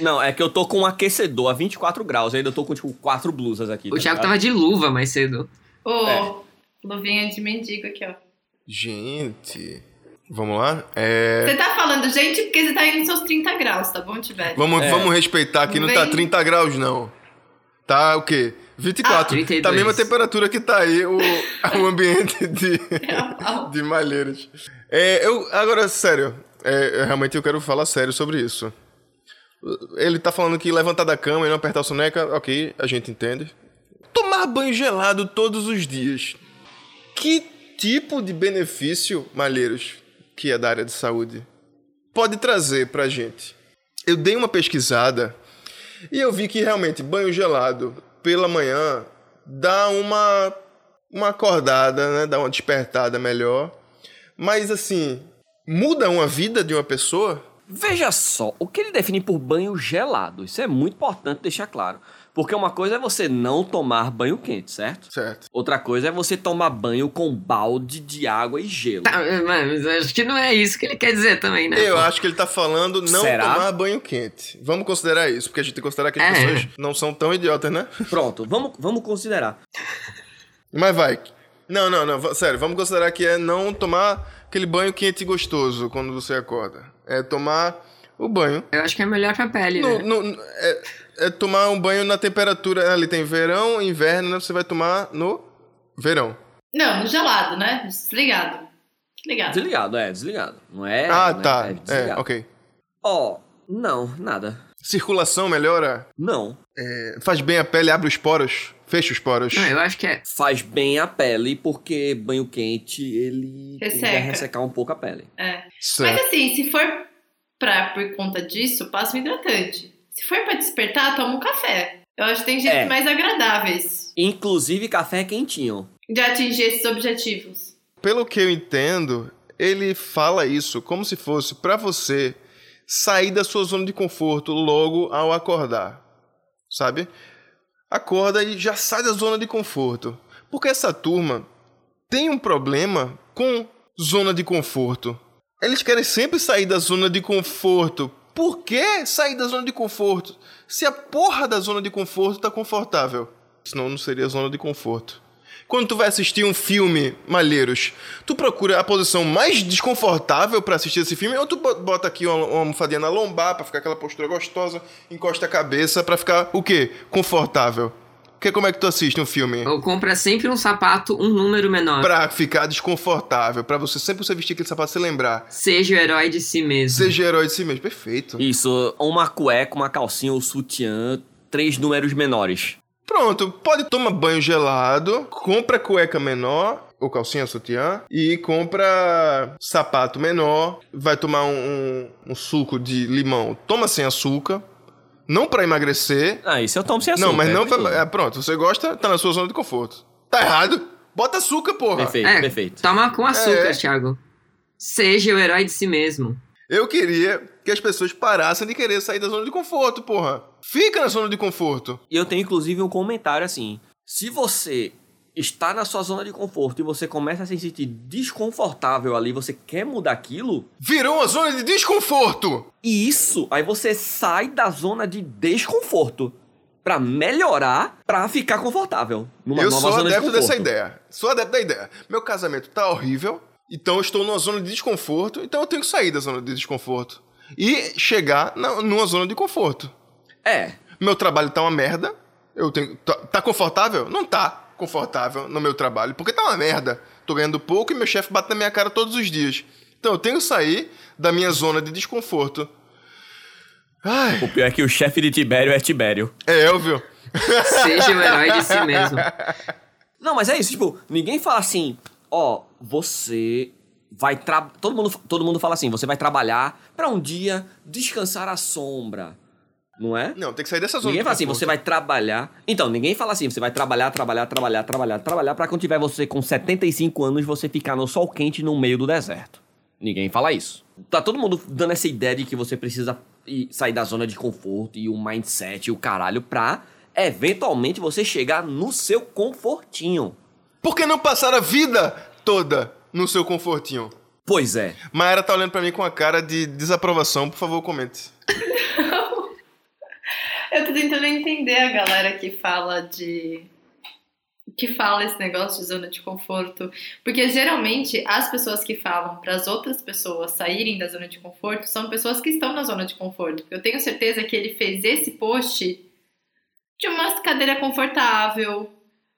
Não, é que eu tô com um aquecedor a 24 graus, ainda tô com, tipo, quatro blusas aqui. O tá Thiago ligado? tava de luva mais cedo. Ô, É. luvinha de mendigo aqui, ó. Gente, vamos lá? É, Você tá falando, gente, porque você tá indo nos seus 30 graus, tá bom, Tibete? Vamos, É. vamos respeitar que não tá Vem. 30 graus, não. Tá o quê? 24. Ah, 32. tá a mesma temperatura que tá aí o, o ambiente de, de Malheiros. É, eu, agora, sério, é, realmente eu quero falar sério sobre isso. Ele tá falando que levantar da cama e não apertar o soneca, ok, a gente entende. Tomar banho gelado todos os dias. Que tipo de benefício, Malheiros, que é da área de saúde, pode trazer pra gente? Eu dei uma pesquisada E eu vi que realmente banho gelado pela manhã dá uma uma acordada, né? Dá uma despertada melhor. Mas assim, muda uma vida de uma pessoa? Veja só, o que ele define por banho gelado? Isso é muito importante deixar claro. Porque uma coisa é você não tomar banho quente, certo? Certo. Outra coisa é você tomar banho com balde de água e gelo. Tá, mas acho que não é isso que ele quer dizer também, né? Eu acho que ele tá falando não Será? tomar banho quente. Vamos considerar isso, porque a gente tem que considerar que as É. pessoas não são tão idiotas, né? Pronto, vamos, vamos considerar. Mas vai. Não, não, não. Sério, vamos considerar que é não tomar aquele banho quente e gostoso quando você acorda. É tomar o banho. Eu acho que é melhor pra pele, No- né? no- é, é tomar um banho na temperatura. Ali tem verão, inverno, né? Você vai tomar no verão. Não, no gelado, né? Desligado. Desligado. Desligado, é, desligado. Não é. ah, não é- tá. É, É, desligado. ok. Ó, não, nada. Circulação melhora? Não. É, faz bem a pele, abre os poros, fecha os poros. Não, eu acho que é. Faz bem a pele, porque banho quente, ele Resseca. ressecar um pouco a pele. É. Certo. Mas assim, se for pra, por conta disso, passa um hidratante. Se for pra despertar, toma um café. Eu acho que tem jeitos É. mais agradáveis Inclusive café quentinho. de atingir esses objetivos. Pelo que eu entendo, ele fala isso como se fosse pra você sair da sua zona de conforto logo ao acordar. Sabe? Acorda e já sai da zona de conforto. Porque essa turma tem um problema com zona de conforto. Eles querem sempre sair da zona de conforto. Por que sair da zona de conforto? Se a porra da zona de conforto tá confortável. Senão não seria zona de conforto. Quando tu vai assistir um filme, Malheiros, tu procura a posição mais desconfortável pra assistir esse filme ou tu bo- bota aqui uma, almofadinha na lombar pra ficar aquela postura gostosa, encosta a cabeça pra ficar o quê? Confortável. Porque como é que tu assiste um filme? Ou compra sempre um sapato, um número menor. Pra ficar desconfortável, pra você sempre você vestir aquele sapato se lembrar. Seja o herói de si mesmo. Seja herói de si mesmo. Perfeito. Isso, uma cueca, uma calcinha ou sutiã, três números menores. Pronto, pode tomar banho gelado, compra cueca menor, ou calcinha sutiã, e compra sapato menor, vai tomar um, um- um suco de limão, toma sem açúcar, não pra emagrecer. Ah, isso eu tomo sem açúcar. não, mas é não pra... é, pronto, você gosta, tá na sua zona de conforto. Tá errado. Bota açúcar, porra. Perfeito, É, perfeito. toma com açúcar, É. Thiago. Seja o herói de si mesmo. Eu queria que as pessoas parassem de querer sair da zona de conforto, porra. Fica na zona de conforto. E eu tenho inclusive um comentário assim: se você está na sua zona de conforto e você começa a se sentir desconfortável ali, você quer mudar aquilo, Virou uma zona de desconforto. e isso, aí você sai da zona de desconforto pra melhorar, pra ficar confortável. Numa eu nova sou zona de adepto dessa ideia. Sou adepto da ideia. Meu casamento tá horrível, então eu estou numa zona de desconforto, então eu tenho que sair da zona de desconforto. E chegar na, numa zona de conforto. É, Meu trabalho tá uma merda. Eu tenho. Tá, tá confortável? Não tá confortável no meu trabalho, porque tá uma merda. Tô ganhando pouco e meu chefe bate na minha cara todos os dias. Então eu tenho que sair da minha zona de desconforto. Ai, o pior é que o chefe de Tibério é Tibério. é óbvio. Seja o herói de si mesmo. Não, mas é isso, tipo, ninguém fala assim, ó, você vai todo mundo todo mundo fala assim, você vai trabalhar pra um dia descansar à sombra. Não é? Não, tem que sair dessa zona Ninguém fala assim, você vai trabalhar. Então, ninguém fala assim, você vai trabalhar, trabalhar, trabalhar, trabalhar, trabalhar, pra quando tiver você com 75 anos você ficar no sol quente no meio do deserto. Ninguém fala isso. Tá todo mundo dando essa ideia de que você precisa ir- sair da zona de conforto e o mindset e o caralho pra eventualmente você chegar no seu confortinho. Por que não passar a vida toda no seu confortinho? Pois é. Maera tá olhando pra mim com a cara de desaprovação. Por favor, comente. Eu tô tentando entender a galera que fala de. que fala esse negócio de zona de conforto. Porque geralmente as pessoas que falam para as outras pessoas saírem da zona de conforto são pessoas que estão na zona de conforto. Eu tenho certeza que ele fez esse post de uma cadeira confortável,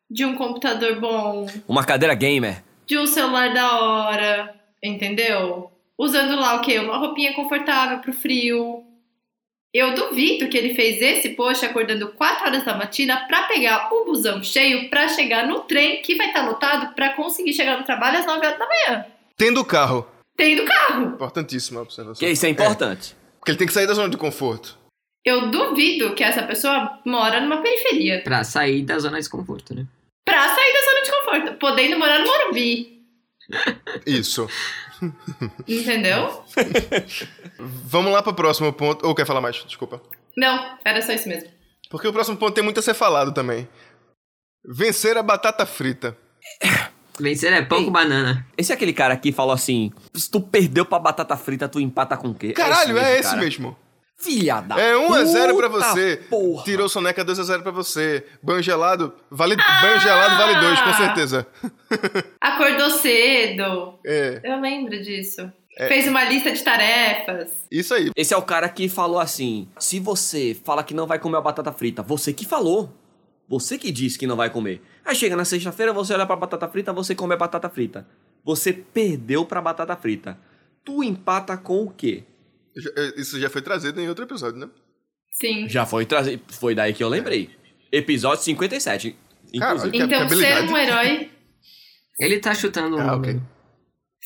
de um computador bom, Uma cadeira gamer. de um celular da hora, entendeu? Usando lá o quê? Uma roupinha confortável pro frio. Eu duvido que ele fez esse post acordando 4 horas da matina pra pegar o busão cheio pra chegar no trem que vai estar lotado pra conseguir chegar no trabalho às 9 horas da manhã. Tendo carro. Tendo carro. Importantíssima a observação. Que isso é importante. porque ele tem que sair da zona de conforto. eu duvido que essa pessoa mora numa periferia. Pra sair da zona de desconforto, né? Pra sair da zona de conforto, podendo morar no Morumbi. Isso. Entendeu? Vamos lá pro próximo ponto. Ou quer falar mais? Desculpa. Não, era só isso mesmo. Porque o próximo ponto tem muito a ser falado também. Vencer a batata frita. Vencer é pão com banana. Esse é aquele cara que falou assim: se tu perdeu pra batata frita, tu empata com o quê? Caralho, é esse mesmo. Filha da É 1x0 pra você. Porra. Tirou soneca 2x0 pra você. Banho gelado, vale, banho gelado vale 2, com certeza. Acordou cedo. É, Eu lembro disso. É. Fez uma lista de tarefas. isso aí. Esse é o cara que falou assim: se você fala que não vai comer a batata frita, você que falou. Você que disse que não vai comer. Aí chega na sexta-feira, você olha pra batata frita, você come a batata frita. Você perdeu pra batata frita. Tu empata com o quê? É, Isso já foi trazido em outro episódio, né? Sim. Já foi trazido. Foi daí que eu lembrei. Episódio 57. Inclusive. Que Então, ser um herói. Ele tá chutando um Ah, ok. número.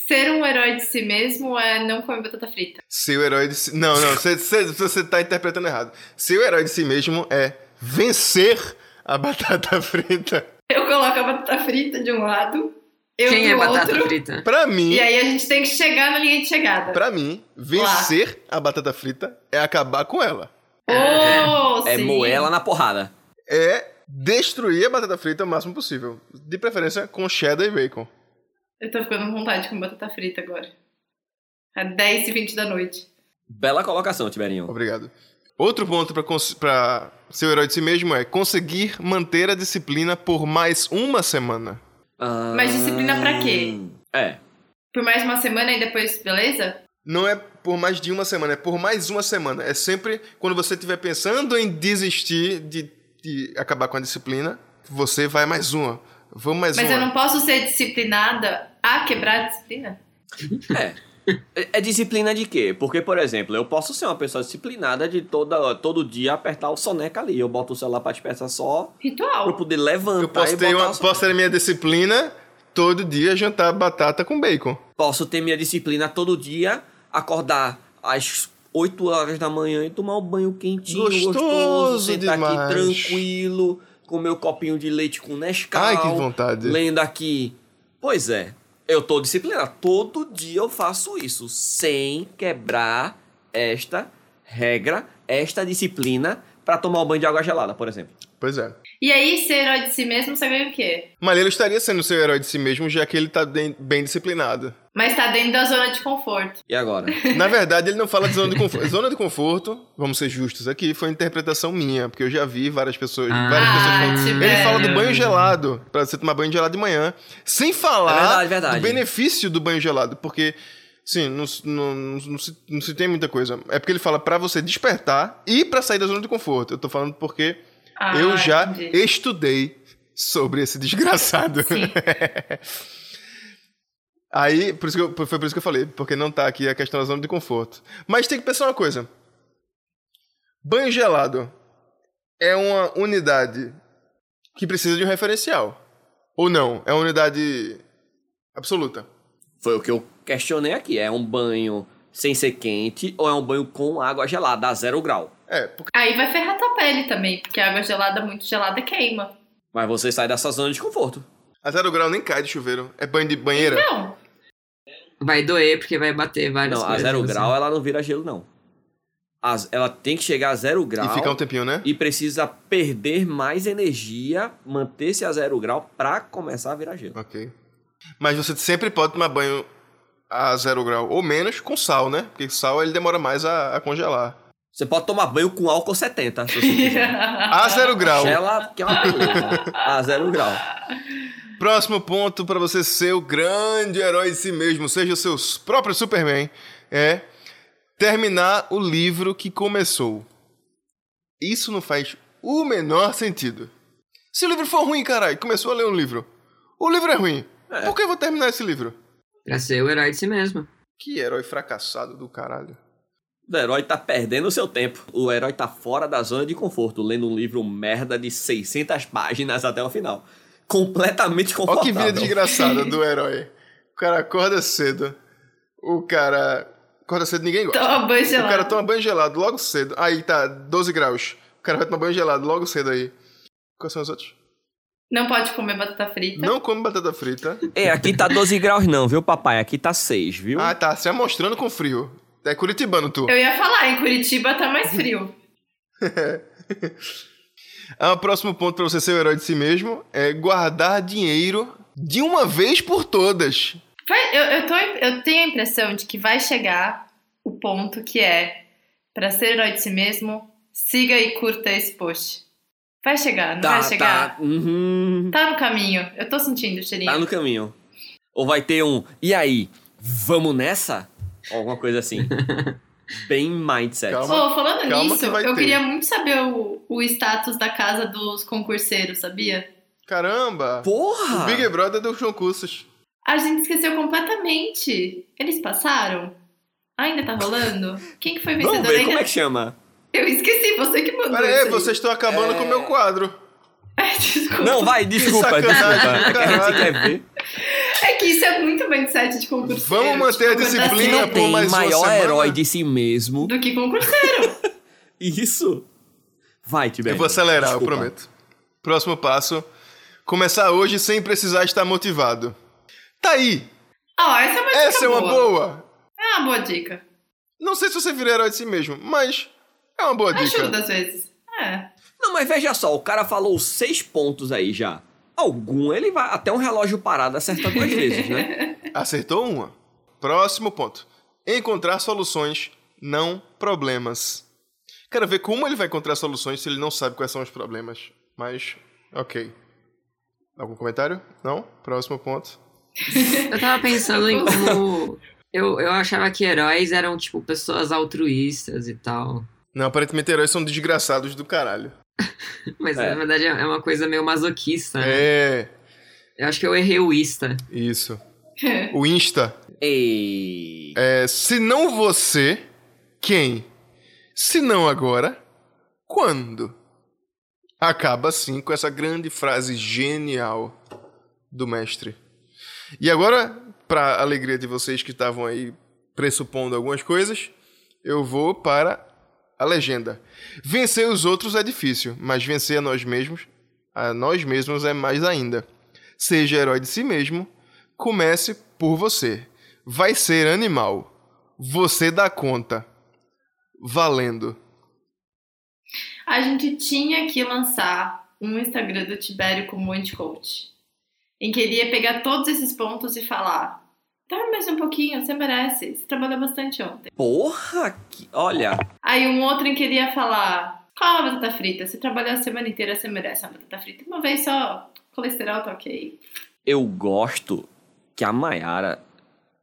Ser um herói de si mesmo é não comer batata frita. Ser o herói de si... Não, não, você, você, você tá interpretando errado. Ser o herói de si mesmo é vencer a batata frita. Eu coloco a batata frita de um lado, eu Quem é batata outro. frita? Pra mim, E aí a gente tem que chegar na linha de chegada. pra mim, vencer a batata frita é acabar com ela. Oh, É sim. moer ela na porrada. É destruir a batata frita o máximo possível. De preferência com cheddar e bacon. Eu tô ficando com vontade de comer batata frita agora. É 10 e 20 da noite. Bela colocação, Tiberinho. Obrigado. Outro ponto pra ser o herói de si mesmo é conseguir manter a disciplina por mais uma semana. Mas disciplina pra quê? É. Por mais uma semana e depois, beleza? Não é por mais de uma semana, é por mais uma semana. É sempre quando você estiver pensando em desistir de, de acabar com a disciplina, você vai mais uma. Vamos mais Mas uma. eu não posso ser disciplinada a quebrar a disciplina? É. É- disciplina de quê? Porque, por exemplo, eu posso ser uma pessoa disciplinada de toda, todo dia apertar o soneca ali. Eu boto o celular pra despertar só pra eu Ritual. poder levantar Eu posso e ter, botar uma, o posso ter a minha disciplina todo dia jantar batata com bacon. Posso ter minha disciplina todo dia, acordar às 8 horas da manhã e tomar um banho quentinho, gostoso, Gostoso sentar demais. aqui tranquilo, com meu copinho de leite com Nescau. Ai, que vontade. Lendo aqui. Pois é, eu tô disciplinado. Todo dia eu faço isso, sem quebrar esta regra, esta disciplina pra tomar um banho de água gelada, por exemplo. Pois é. E aí, ser herói de si mesmo, você ganha o quê? Malheiro estaria sendo seu herói de si mesmo, já que ele tá bem, bem disciplinado. Mas tá dentro da zona de conforto. E agora? Na verdade, ele não fala de zona de conforto. Zona de conforto, vamos ser justos aqui, foi uma interpretação minha, porque eu já vi várias pessoas, Ah, várias pessoas falando. tipo, Ele fala do banho gelado, pra você tomar banho gelado de manhã, sem falar É verdade, verdade. do benefício do banho gelado, porque sim, não, não, não, não se, não se tem muita coisa. É porque ele fala pra você despertar e pra sair da zona de conforto. Eu tô falando porque Ah, eu já entendi. estudei sobre esse desgraçado. Sim. Aí, por isso que eu- foi por isso que eu falei, porque não tá aqui a questão da zona de conforto. Mas tem que pensar uma coisa. Banho gelado é uma unidade que precisa de um referencial. Ou não? É uma unidade absoluta. Foi o que eu questionei aqui. É um banho sem ser quente ou é um banho com água gelada a zero grau? É, porque Aí vai ferrar tua pele também, porque a água gelada, muito gelada, queima. Mas você sai dessa zona de conforto. A zero grau nem cai de chuveiro. É banho de banheira. Não. Vai doer porque vai bater várias Não, a coisas. zero assim. grau ela não vira gelo, não. As- ela tem que chegar a zero grau E ficar um tempinho, né? e precisa perder mais energia, manter-se a zero grau pra começar a virar gelo. Ok. Mas você sempre pode tomar banho a zero grau ou menos com sal, né? Porque sal ele demora mais a, a congelar. Você pode tomar banho com álcool 70, se você quiser. A zero grau. Gela, que é uma beleza. A zero grau. Próximo ponto para você ser o grande herói de si mesmo, seja o seu próprio Superman, é terminar o livro que começou. Isso não faz o menor sentido. Se o livro for ruim, caralho, começou a ler um livro. O livro é ruim. Por que eu vou terminar esse livro? Pra ser o herói de si mesmo. Que herói fracassado do caralho. O herói tá perdendo o seu tempo. O herói tá fora da zona de conforto, lendo um livro merda de 600 páginas até o final. Completamente Olha confortável. que vida desgraçada do herói. O cara acorda cedo. O cara Acorda cedo, ninguém gosta. Toma banho O cara gelado. toma banho gelado logo cedo. Aí tá, 12 graus. O cara vai tomar banho gelado logo cedo aí. Quais são os outros? Não pode comer batata frita. Não come batata frita. É, aqui tá 12 graus não, viu, papai? Aqui tá 6, viu? Ah, tá. Se amostrando com frio. É curitibano, tu. Eu ia falar, em Curitiba tá mais frio. Ah, o próximo ponto pra você ser o herói de si mesmo é guardar dinheiro de uma vez por todas. Eu, eu, tô, eu tenho a impressão de que vai chegar o ponto que é, pra ser herói de si mesmo, siga e curta esse post. Vai chegar, não vai chegar? Tá, uhum, Tá no caminho. Eu tô sentindo o cheirinho. tá no caminho. Ou vai ter um, e aí, vamos nessa? Alguma coisa assim. Bem mindset. Calma. Ô, falando Calma nisso, que eu ter. queria muito saber o, o status da casa dos concurseiros, sabia? Caramba! Porra! O Big Brother dos concursos. A gente esqueceu completamente. Eles passaram? Ainda tá rolando? Quem que foi vencedor Vamos ver, ainda? como é que chama? Eu esqueci, você que mandou Pera isso aí, aí. vocês estão acabando com o meu quadro. Desculpa. Não, vai, desculpa, sacanagem, desculpa. É que a gente caralho. quer ver. É que isso é muito mindset de concurseiro. Vamos manter a Tipo, disciplina. Não por tem mais uma maior semana. herói de si mesmo. Do que concurseiro. Isso. Vai, Tibério. Eu vou acelerar, Desculpa. eu prometo. Próximo passo: começar hoje sem precisar estar motivado. Tá aí! Ó, essa é uma dica Essa é uma boa! É uma boa dica. Não sei se você vira herói de si mesmo, mas é uma boa dica. Ajuda às vezes. É. Não, mas veja só, o cara falou seis pontos aí já. Algum ele vai. Até um relógio parado acerta duas vezes, né? Acertou uma. Próximo ponto: encontrar soluções, não problemas. Quero ver como ele vai encontrar soluções se ele não sabe quais são os problemas. Mas, ok. Algum comentário? Não? Próximo ponto. Eu tava pensando em como. Eu, eu achava que heróis eram, tipo, pessoas altruístas e tal. Não, aparentemente heróis são desgraçados do caralho. Mas É. na verdade é uma coisa meio masoquista, né? É, Eu acho que eu errei o ista. isso. O Insta. E. É, se não você, quem? Se não agora, quando? Acaba assim com essa grande frase genial do mestre. E agora, para alegria de vocês que estavam aí pressupondo algumas coisas, eu vou para a legenda. Vencer os outros é difícil, mas vencer a nós mesmos, a nós mesmos é mais ainda. Seja herói de si mesmo, comece por você. Vai ser animal. Você dá conta. Valendo. A gente tinha que lançar um Instagram do Tibério como anti-coach. Em que ele ia pegar todos esses pontos e falar: dorme mais um pouquinho, você merece. Você trabalhou bastante ontem. Porra, que... olha. Aí um outro em que ele ia falar: calma, batata frita, você trabalhou a semana inteira, você merece uma batata frita. Uma vez só, colesterol tá ok. Eu gosto que a Mayara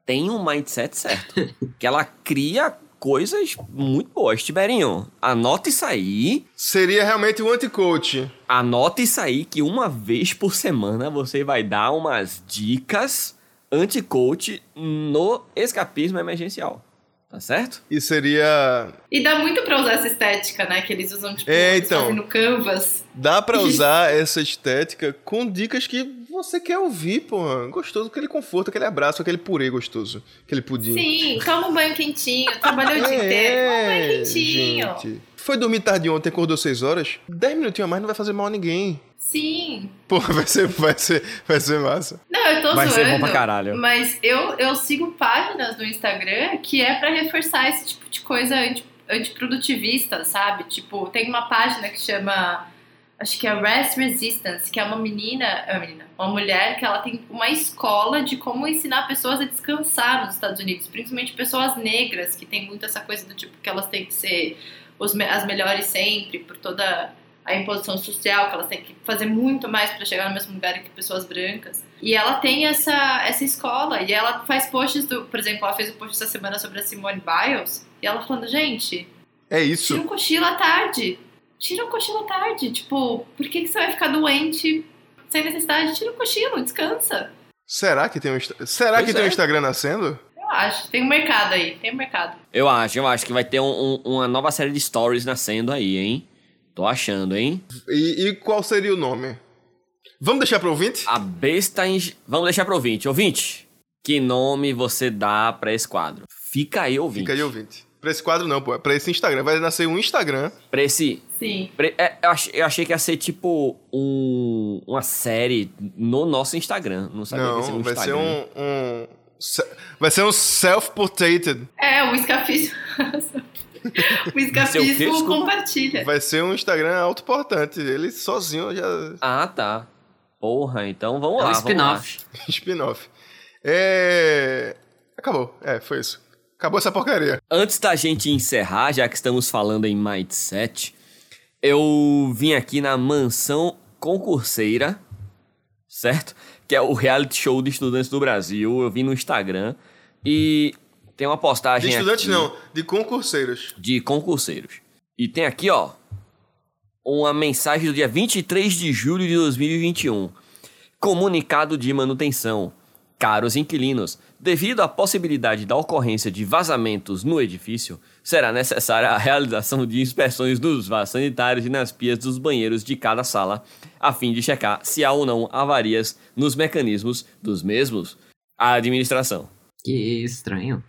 tem um mindset certo. que ela cria coisas muito boas. Tiberinho, anota isso aí. Seria realmente um anti-coach. Anota isso aí que uma vez por semana você vai dar umas dicas anti-coach no escapismo emergencial. Tá certo? E seria. E dá muito pra usar essa estética, né? Que eles usam, tipo, É, então. no Canvas. Dá pra usar essa estética com dicas que você quer ouvir, pô. Gostoso, aquele conforto, aquele abraço, aquele purê gostoso. Aquele pudim. Sim, toma um banho quentinho, trabalhou o dia inteiro, toma um banho quentinho. É, gente. Foi dormir tarde ontem, acordou 6 horas? 10 minutinhos a mais não vai fazer mal a ninguém. Sim. Pô, vai ser, vai ser, vai ser massa. Não, eu tô Vai ser zoando. bom pra caralho. Mas eu, eu sigo páginas no Instagram que é pra reforçar esse tipo de coisa anti, antiprodutivista, sabe? Tipo, tem uma página que chama. Acho que é Rest Resistance, que é uma menina, é uma menina, uma mulher que ela tem uma escola de como ensinar pessoas a descansar nos Estados Unidos, principalmente pessoas negras, que tem muito essa coisa do tipo que elas têm que ser os, as melhores sempre, por toda a imposição social, que elas têm que fazer muito mais para chegar no mesmo lugar que pessoas brancas. E ela tem essa, essa escola, e ela faz posts do, por exemplo, ela fez um post essa semana sobre a Simone Biles, e ela falando, gente, É tira isso. um cochilo à tarde. Tira um cochilo à tarde. Tipo, por que, que você vai ficar doente sem necessidade? Tira um cochilo, descansa. Será que tem um, Será Pois que tem um é. Instagram nascendo? Acho, tem um mercado aí, tem um mercado. Eu acho, eu acho que vai ter um- um- uma nova série de stories nascendo aí, hein? Tô achando, hein? E, e qual seria o nome? Vamos deixar pro ouvinte? A besta. Ing... Vamos deixar pro ouvinte. Ouvinte, que nome você dá pra esse quadro? Fica aí, ouvinte. Fica aí, ouvinte. Pra esse quadro não, pô. É pra esse Instagram. Vai nascer um Instagram. Pra esse... Sim. pra- é, eu, achei, eu achei que ia ser tipo um, uma série no nosso Instagram. Não sabia que ia ser Não, no vai ser um... um vai ser um self-portraited. É, o escapismo. o Desculpa. compartilha. Vai ser um Instagram autoportante. Ele sozinho já... Ah, tá. Porra, então vamos É lá. um spin-off. Spin-off. É... Acabou. É, foi isso. Acabou essa porcaria. Antes da gente encerrar, já que estamos falando em mindset, eu vim aqui na mansão concurseira, certo? Que é o reality show de estudantes do Brasil. Eu vim no Instagram e tem uma postagem De estudantes aqui não, de concurseiros. de concurseiros. E tem aqui, ó, uma mensagem do dia 23 de julho de 2021. Comunicado de manutenção. Caros inquilinos, devido à possibilidade da ocorrência de vazamentos no edifício, será necessária a realização de inspeções nos vasos sanitários e nas pias dos banheiros de cada sala, a fim de checar se há ou não avarias nos mecanismos dos mesmos. A administração. Que estranho.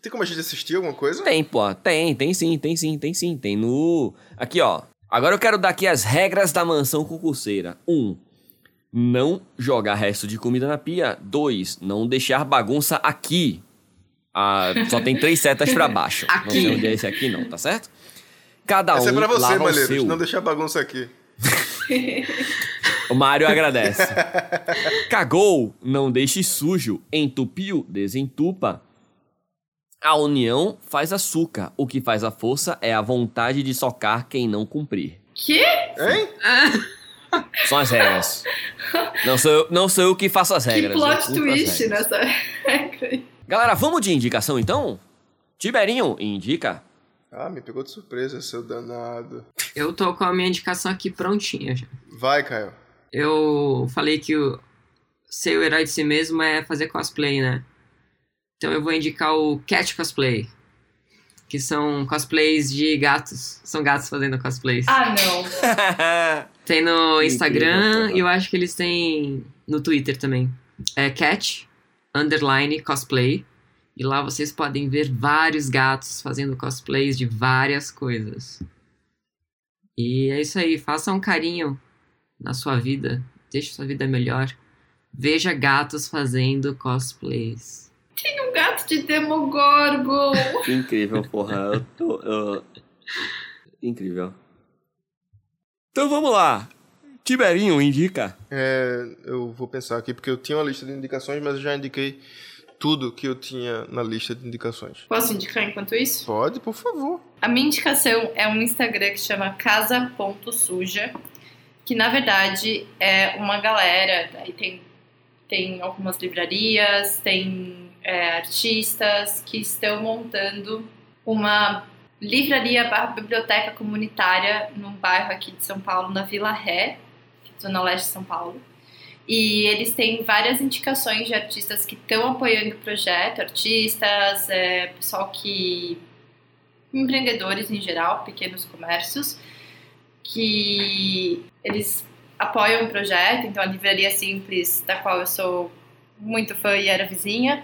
Tem como a gente assistir alguma coisa? Tem, pô. Tem, tem sim, tem sim, tem sim. Tem no. Aqui, ó. Agora eu quero dar aqui as regras da mansão concurseira. 1. Um, não jogar resto de comida na pia. 2. Não deixar bagunça aqui. Ah, só tem três setas pra baixo. Não Aqui. sei onde é esse aqui, não, tá certo? Cada Essa um é pra você, lava o Malheiros. seu. Não deixar bagunça aqui. O Mário agradece. Cagou, não deixe sujo. Entupiu, desentupa. A união faz açúcar. O que faz a força é a vontade de socar quem não cumprir. Que? Hein? São as regras. Não sou eu, não sou eu que faço as Que regras. eu plot twist regras. nessa regra. Galera, vamos de indicação então? Tiberinho, indica. Ah, me pegou de surpresa, seu danado. Eu tô com a minha indicação aqui prontinha já. Vai, Caio. Eu falei que o ser o herói de si mesmo é fazer cosplay, né? Então eu vou indicar o Cat Cosplay. Que são cosplays de gatos. São gatos fazendo cosplays. Ah, não. Tem no Instagram e eu acho que eles têm no Twitter também. É cat underline cosplay. E lá vocês podem ver vários gatos fazendo cosplays de várias coisas. E é isso aí, faça um carinho na sua vida, deixe sua vida melhor. Veja gatos fazendo cosplays. Tem um gato de Demogorgon. Que incrível, porra. Eu tô. eu- Incrível. Então vamos lá. Tiberinho, indica. É, eu vou pensar aqui, porque eu tinha uma lista de indicações, mas eu já indiquei tudo que eu tinha na lista de indicações. Posso indicar enquanto isso? Pode, por favor. A minha indicação é um Instagram que chama casa.suja, que na verdade é uma galera, aí tem, tem algumas livrarias, tem é, artistas que estão montando uma livraria barra biblioteca comunitária num bairro aqui de São Paulo, na Vila Ré, zona leste de São Paulo. E eles têm várias indicações de artistas que estão apoiando o projeto, artistas, é, pessoal que empreendedores em geral, pequenos comércios, que eles apoiam o projeto. Então, a Livraria Simples, da qual eu sou muito fã e era vizinha,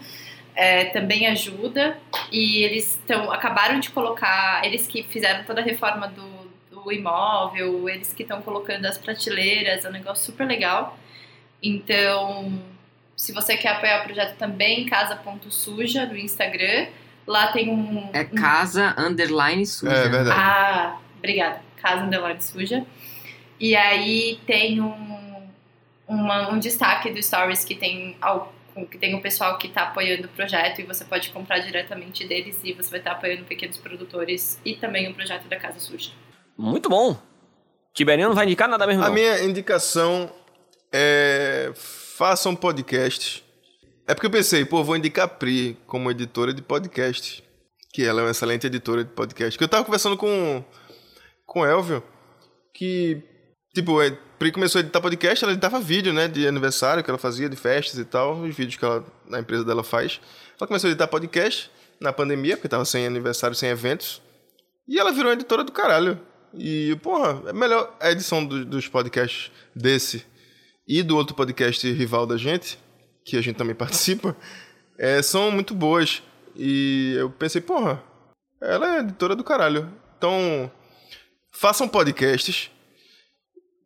é, também ajuda. E eles estão acabaram de colocar, eles que fizeram toda a reforma do, do imóvel, eles que estão colocando as prateleiras, é um negócio super legal. Então, se você quer apoiar o projeto também, casa.suja no Instagram. Lá tem um. É um- casa underline suja. É verdade. ah, obrigada. Casa Underline Suja. E aí tem um, uma- um destaque do Stories que tem, ao- que tem o pessoal que está apoiando o projeto e você pode comprar diretamente deles e você vai estar apoiando pequenos produtores e também o projeto da Casa Suja. Muito bom. Tiberinho não vai indicar nada mesmo. A não. minha indicação é. Façam podcast. É porque eu pensei, pô, vou indicar a Pri como editora de podcast. Que ela é uma excelente editora de podcast. Que eu tava conversando com, com o Elvio, que, tipo, a Pri começou a editar podcast, ela editava vídeo, né, de aniversário que ela fazia, de festas e tal, os vídeos que ela, a empresa dela faz. Ela começou a editar podcast na pandemia, porque tava sem aniversário, sem eventos. E ela virou uma editora do caralho. E, porra, é melhor a edição do- dos podcasts desse e do outro podcast rival da gente, que a gente também participa, é, são muito boas. E eu pensei, porra, ela é editora do caralho. Então, façam podcasts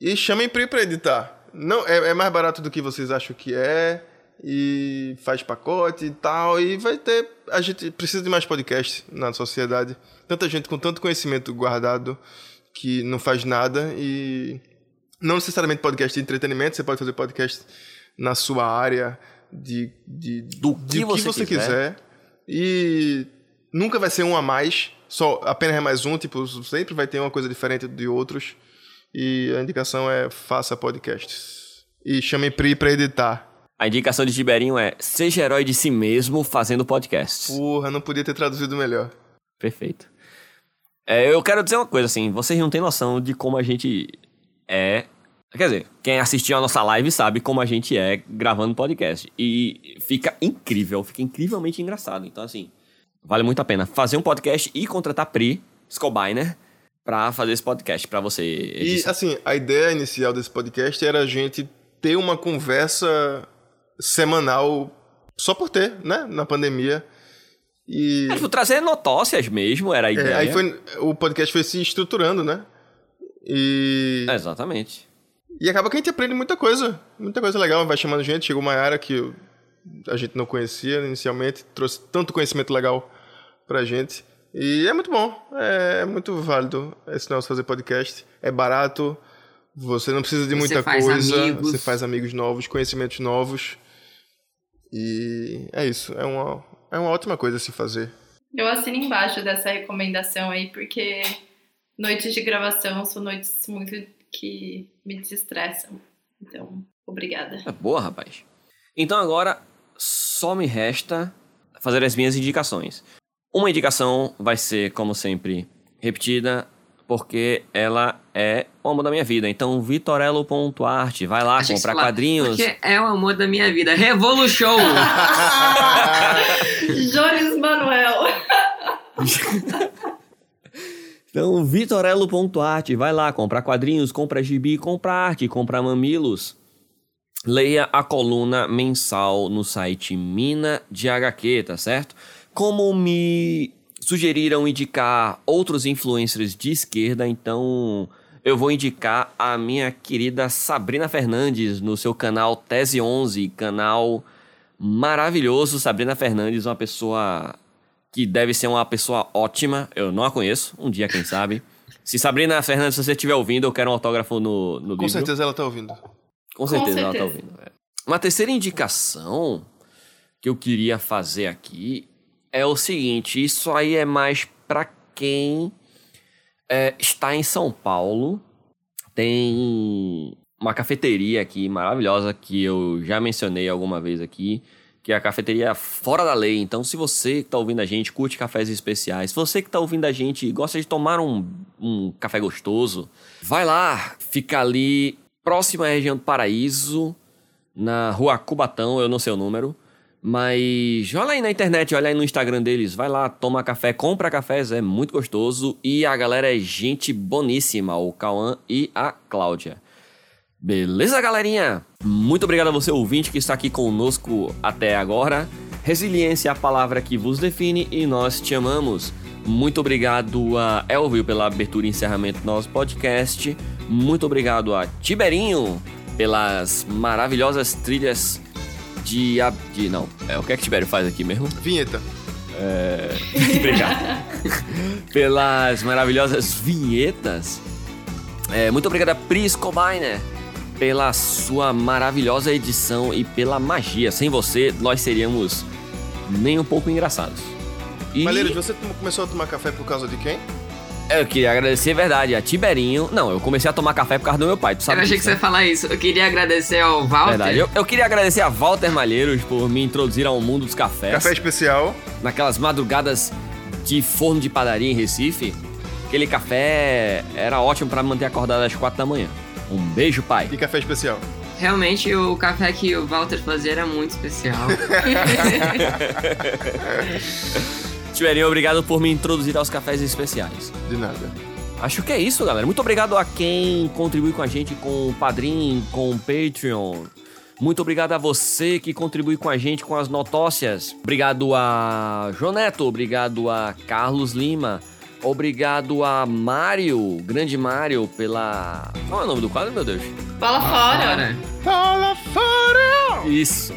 e chamem Pri pra editar. Não, é, é mais barato do que vocês acham que é. E faz pacote e tal. E vai ter. A gente precisa de mais podcasts na sociedade. Tanta gente com tanto conhecimento guardado que não faz nada. E não necessariamente podcast de entretenimento, você pode fazer podcast na sua área de, de, Do que de você quiser. quiser. E nunca vai ser um a mais, só apenas é mais um, tipo, sempre vai ter uma coisa diferente de outros. E a indicação é faça podcasts. E chame Pri pra editar. A indicação de Tiberinho é seja herói de si mesmo fazendo podcasts. Porra, não podia ter traduzido melhor. Perfeito. É, eu quero dizer uma coisa assim, vocês não têm noção de como a gente é. Quer dizer, quem assistiu a nossa live sabe como a gente é gravando podcast. E fica incrível, fica incrivelmente engraçado. Então, assim, vale muito a pena fazer um podcast e contratar Pri Skobiner pra fazer esse podcast pra você. E, edição. assim, a ideia inicial desse podcast era a gente ter uma conversa semanal só por ter, né? Na pandemia. E. É, tipo, trazer notócias mesmo era a É, ideia. aí foi, o podcast foi se estruturando, né? E. Exatamente. E acaba que a gente aprende muita coisa. Muita coisa legal. Vai chamando gente. Chegou uma área que a gente não conhecia inicialmente. Trouxe tanto conhecimento legal pra gente. E é muito bom. É muito válido esse negócio de fazer podcast. É barato. Você não precisa de Você muita faz coisa. amigos. Você faz amigos novos, conhecimentos novos. E é isso. É uma, é uma ótima coisa a se fazer. Eu assino embaixo dessa recomendação aí, porque noites de gravação são noites muito que me desestressam. Então, obrigada. É boa, rapaz. Então agora só me resta fazer as minhas indicações. Uma indicação vai ser, como sempre, repetida, porque ela é o amor da minha vida. Então, vitorello.art, vai lá comprar quadrinhos. Porque é o amor da minha vida. Revolution! Jones Manuel. Então, vitorello.art, vai lá comprar quadrinhos, compra gibi, compra arte, compra mamilos. Leia a coluna mensal no site Mina de HQ, tá certo? Como me sugeriram indicar outros influencers de esquerda, então eu vou indicar a minha querida Sabrina Fernandes no seu canal Tese 11, canal maravilhoso. Sabrina Fernandes, uma pessoa que deve ser uma pessoa ótima. Eu não a conheço, um dia, quem sabe. Se Sabrina Fernandes, se você estiver ouvindo, eu quero um autógrafo no, no Com livro. certeza ela tá ouvindo. Com certeza, ela tá certeza. ouvindo. é. Uma terceira indicação que eu queria fazer aqui é o seguinte: isso aí é mais pra quem é, está em São Paulo. Tem uma cafeteria aqui maravilhosa que eu já mencionei alguma vez aqui, que é a cafeteria Fora da Lei. Então, se você que tá ouvindo a gente, curte cafés especiais, se você que tá ouvindo a gente gosta de tomar um, um café gostoso, vai lá, fica ali próximo à região do Paraíso, na rua Cubatão, eu não sei o número. Mas olha aí na internet, olha aí no Instagram deles, vai lá, toma café, compra cafés, é muito gostoso. E a galera é gente boníssima, o Cauã e a Cláudia. Beleza, galerinha? Muito obrigado a você, ouvinte, que está aqui conosco até agora. Resiliência é a palavra que vos define e nós te amamos. Muito obrigado a Elvio pela abertura e encerramento do nosso podcast. Muito obrigado a Tiberinho pelas maravilhosas trilhas de, ab- de. Não, é o que é que Tibério faz aqui mesmo? Vinheta. É... Obrigado. Pelas maravilhosas vinhetas. É, muito obrigado a Pris Cobainer pela sua maravilhosa edição e pela magia. Sem você, nós seríamos nem um pouco engraçados. E Malheiros, você começou a tomar café por causa de quem? eu queria agradecer, é verdade, a Tiberinho. Não, eu comecei a tomar café por causa do meu pai, tu Eu sabe achei que disso, você né? ia falar isso. Eu queria agradecer ao Walter. Verdade. Eu, eu queria agradecer a Walter Malheiros por me introduzir ao mundo dos cafés. Café especial. naquelas madrugadas de forno de padaria em Recife, aquele café era ótimo pra me manter acordado às quatro da manhã. Um beijo, pai. E café especial. Realmente, o café que o Walter fazia era muito especial. Tiberinho, obrigado por me introduzir aos cafés especiais. De nada. Acho que é isso, galera. Muito obrigado a quem contribui com a gente com o Padrim, com o Patreon. Muito obrigado a você que contribui com a gente com as notócias. Obrigado a João Neto, obrigado a Carlos Lima, obrigado a Mário, grande Mário, pela. Qual é o nome do quadro, meu Deus? Fala fora. Fala fora! Isso.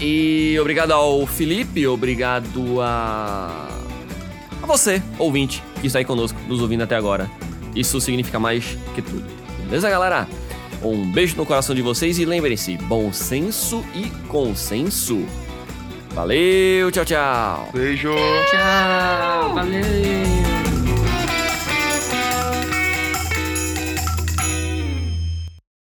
E obrigado ao Felipe, obrigado a. a você, ouvinte, que está aí conosco, nos ouvindo até agora. Isso significa mais que tudo. Beleza, galera? Um beijo no coração de vocês e lembrem-se: bom senso e consenso. Valeu, tchau, tchau. Beijo! Tchau, valeu.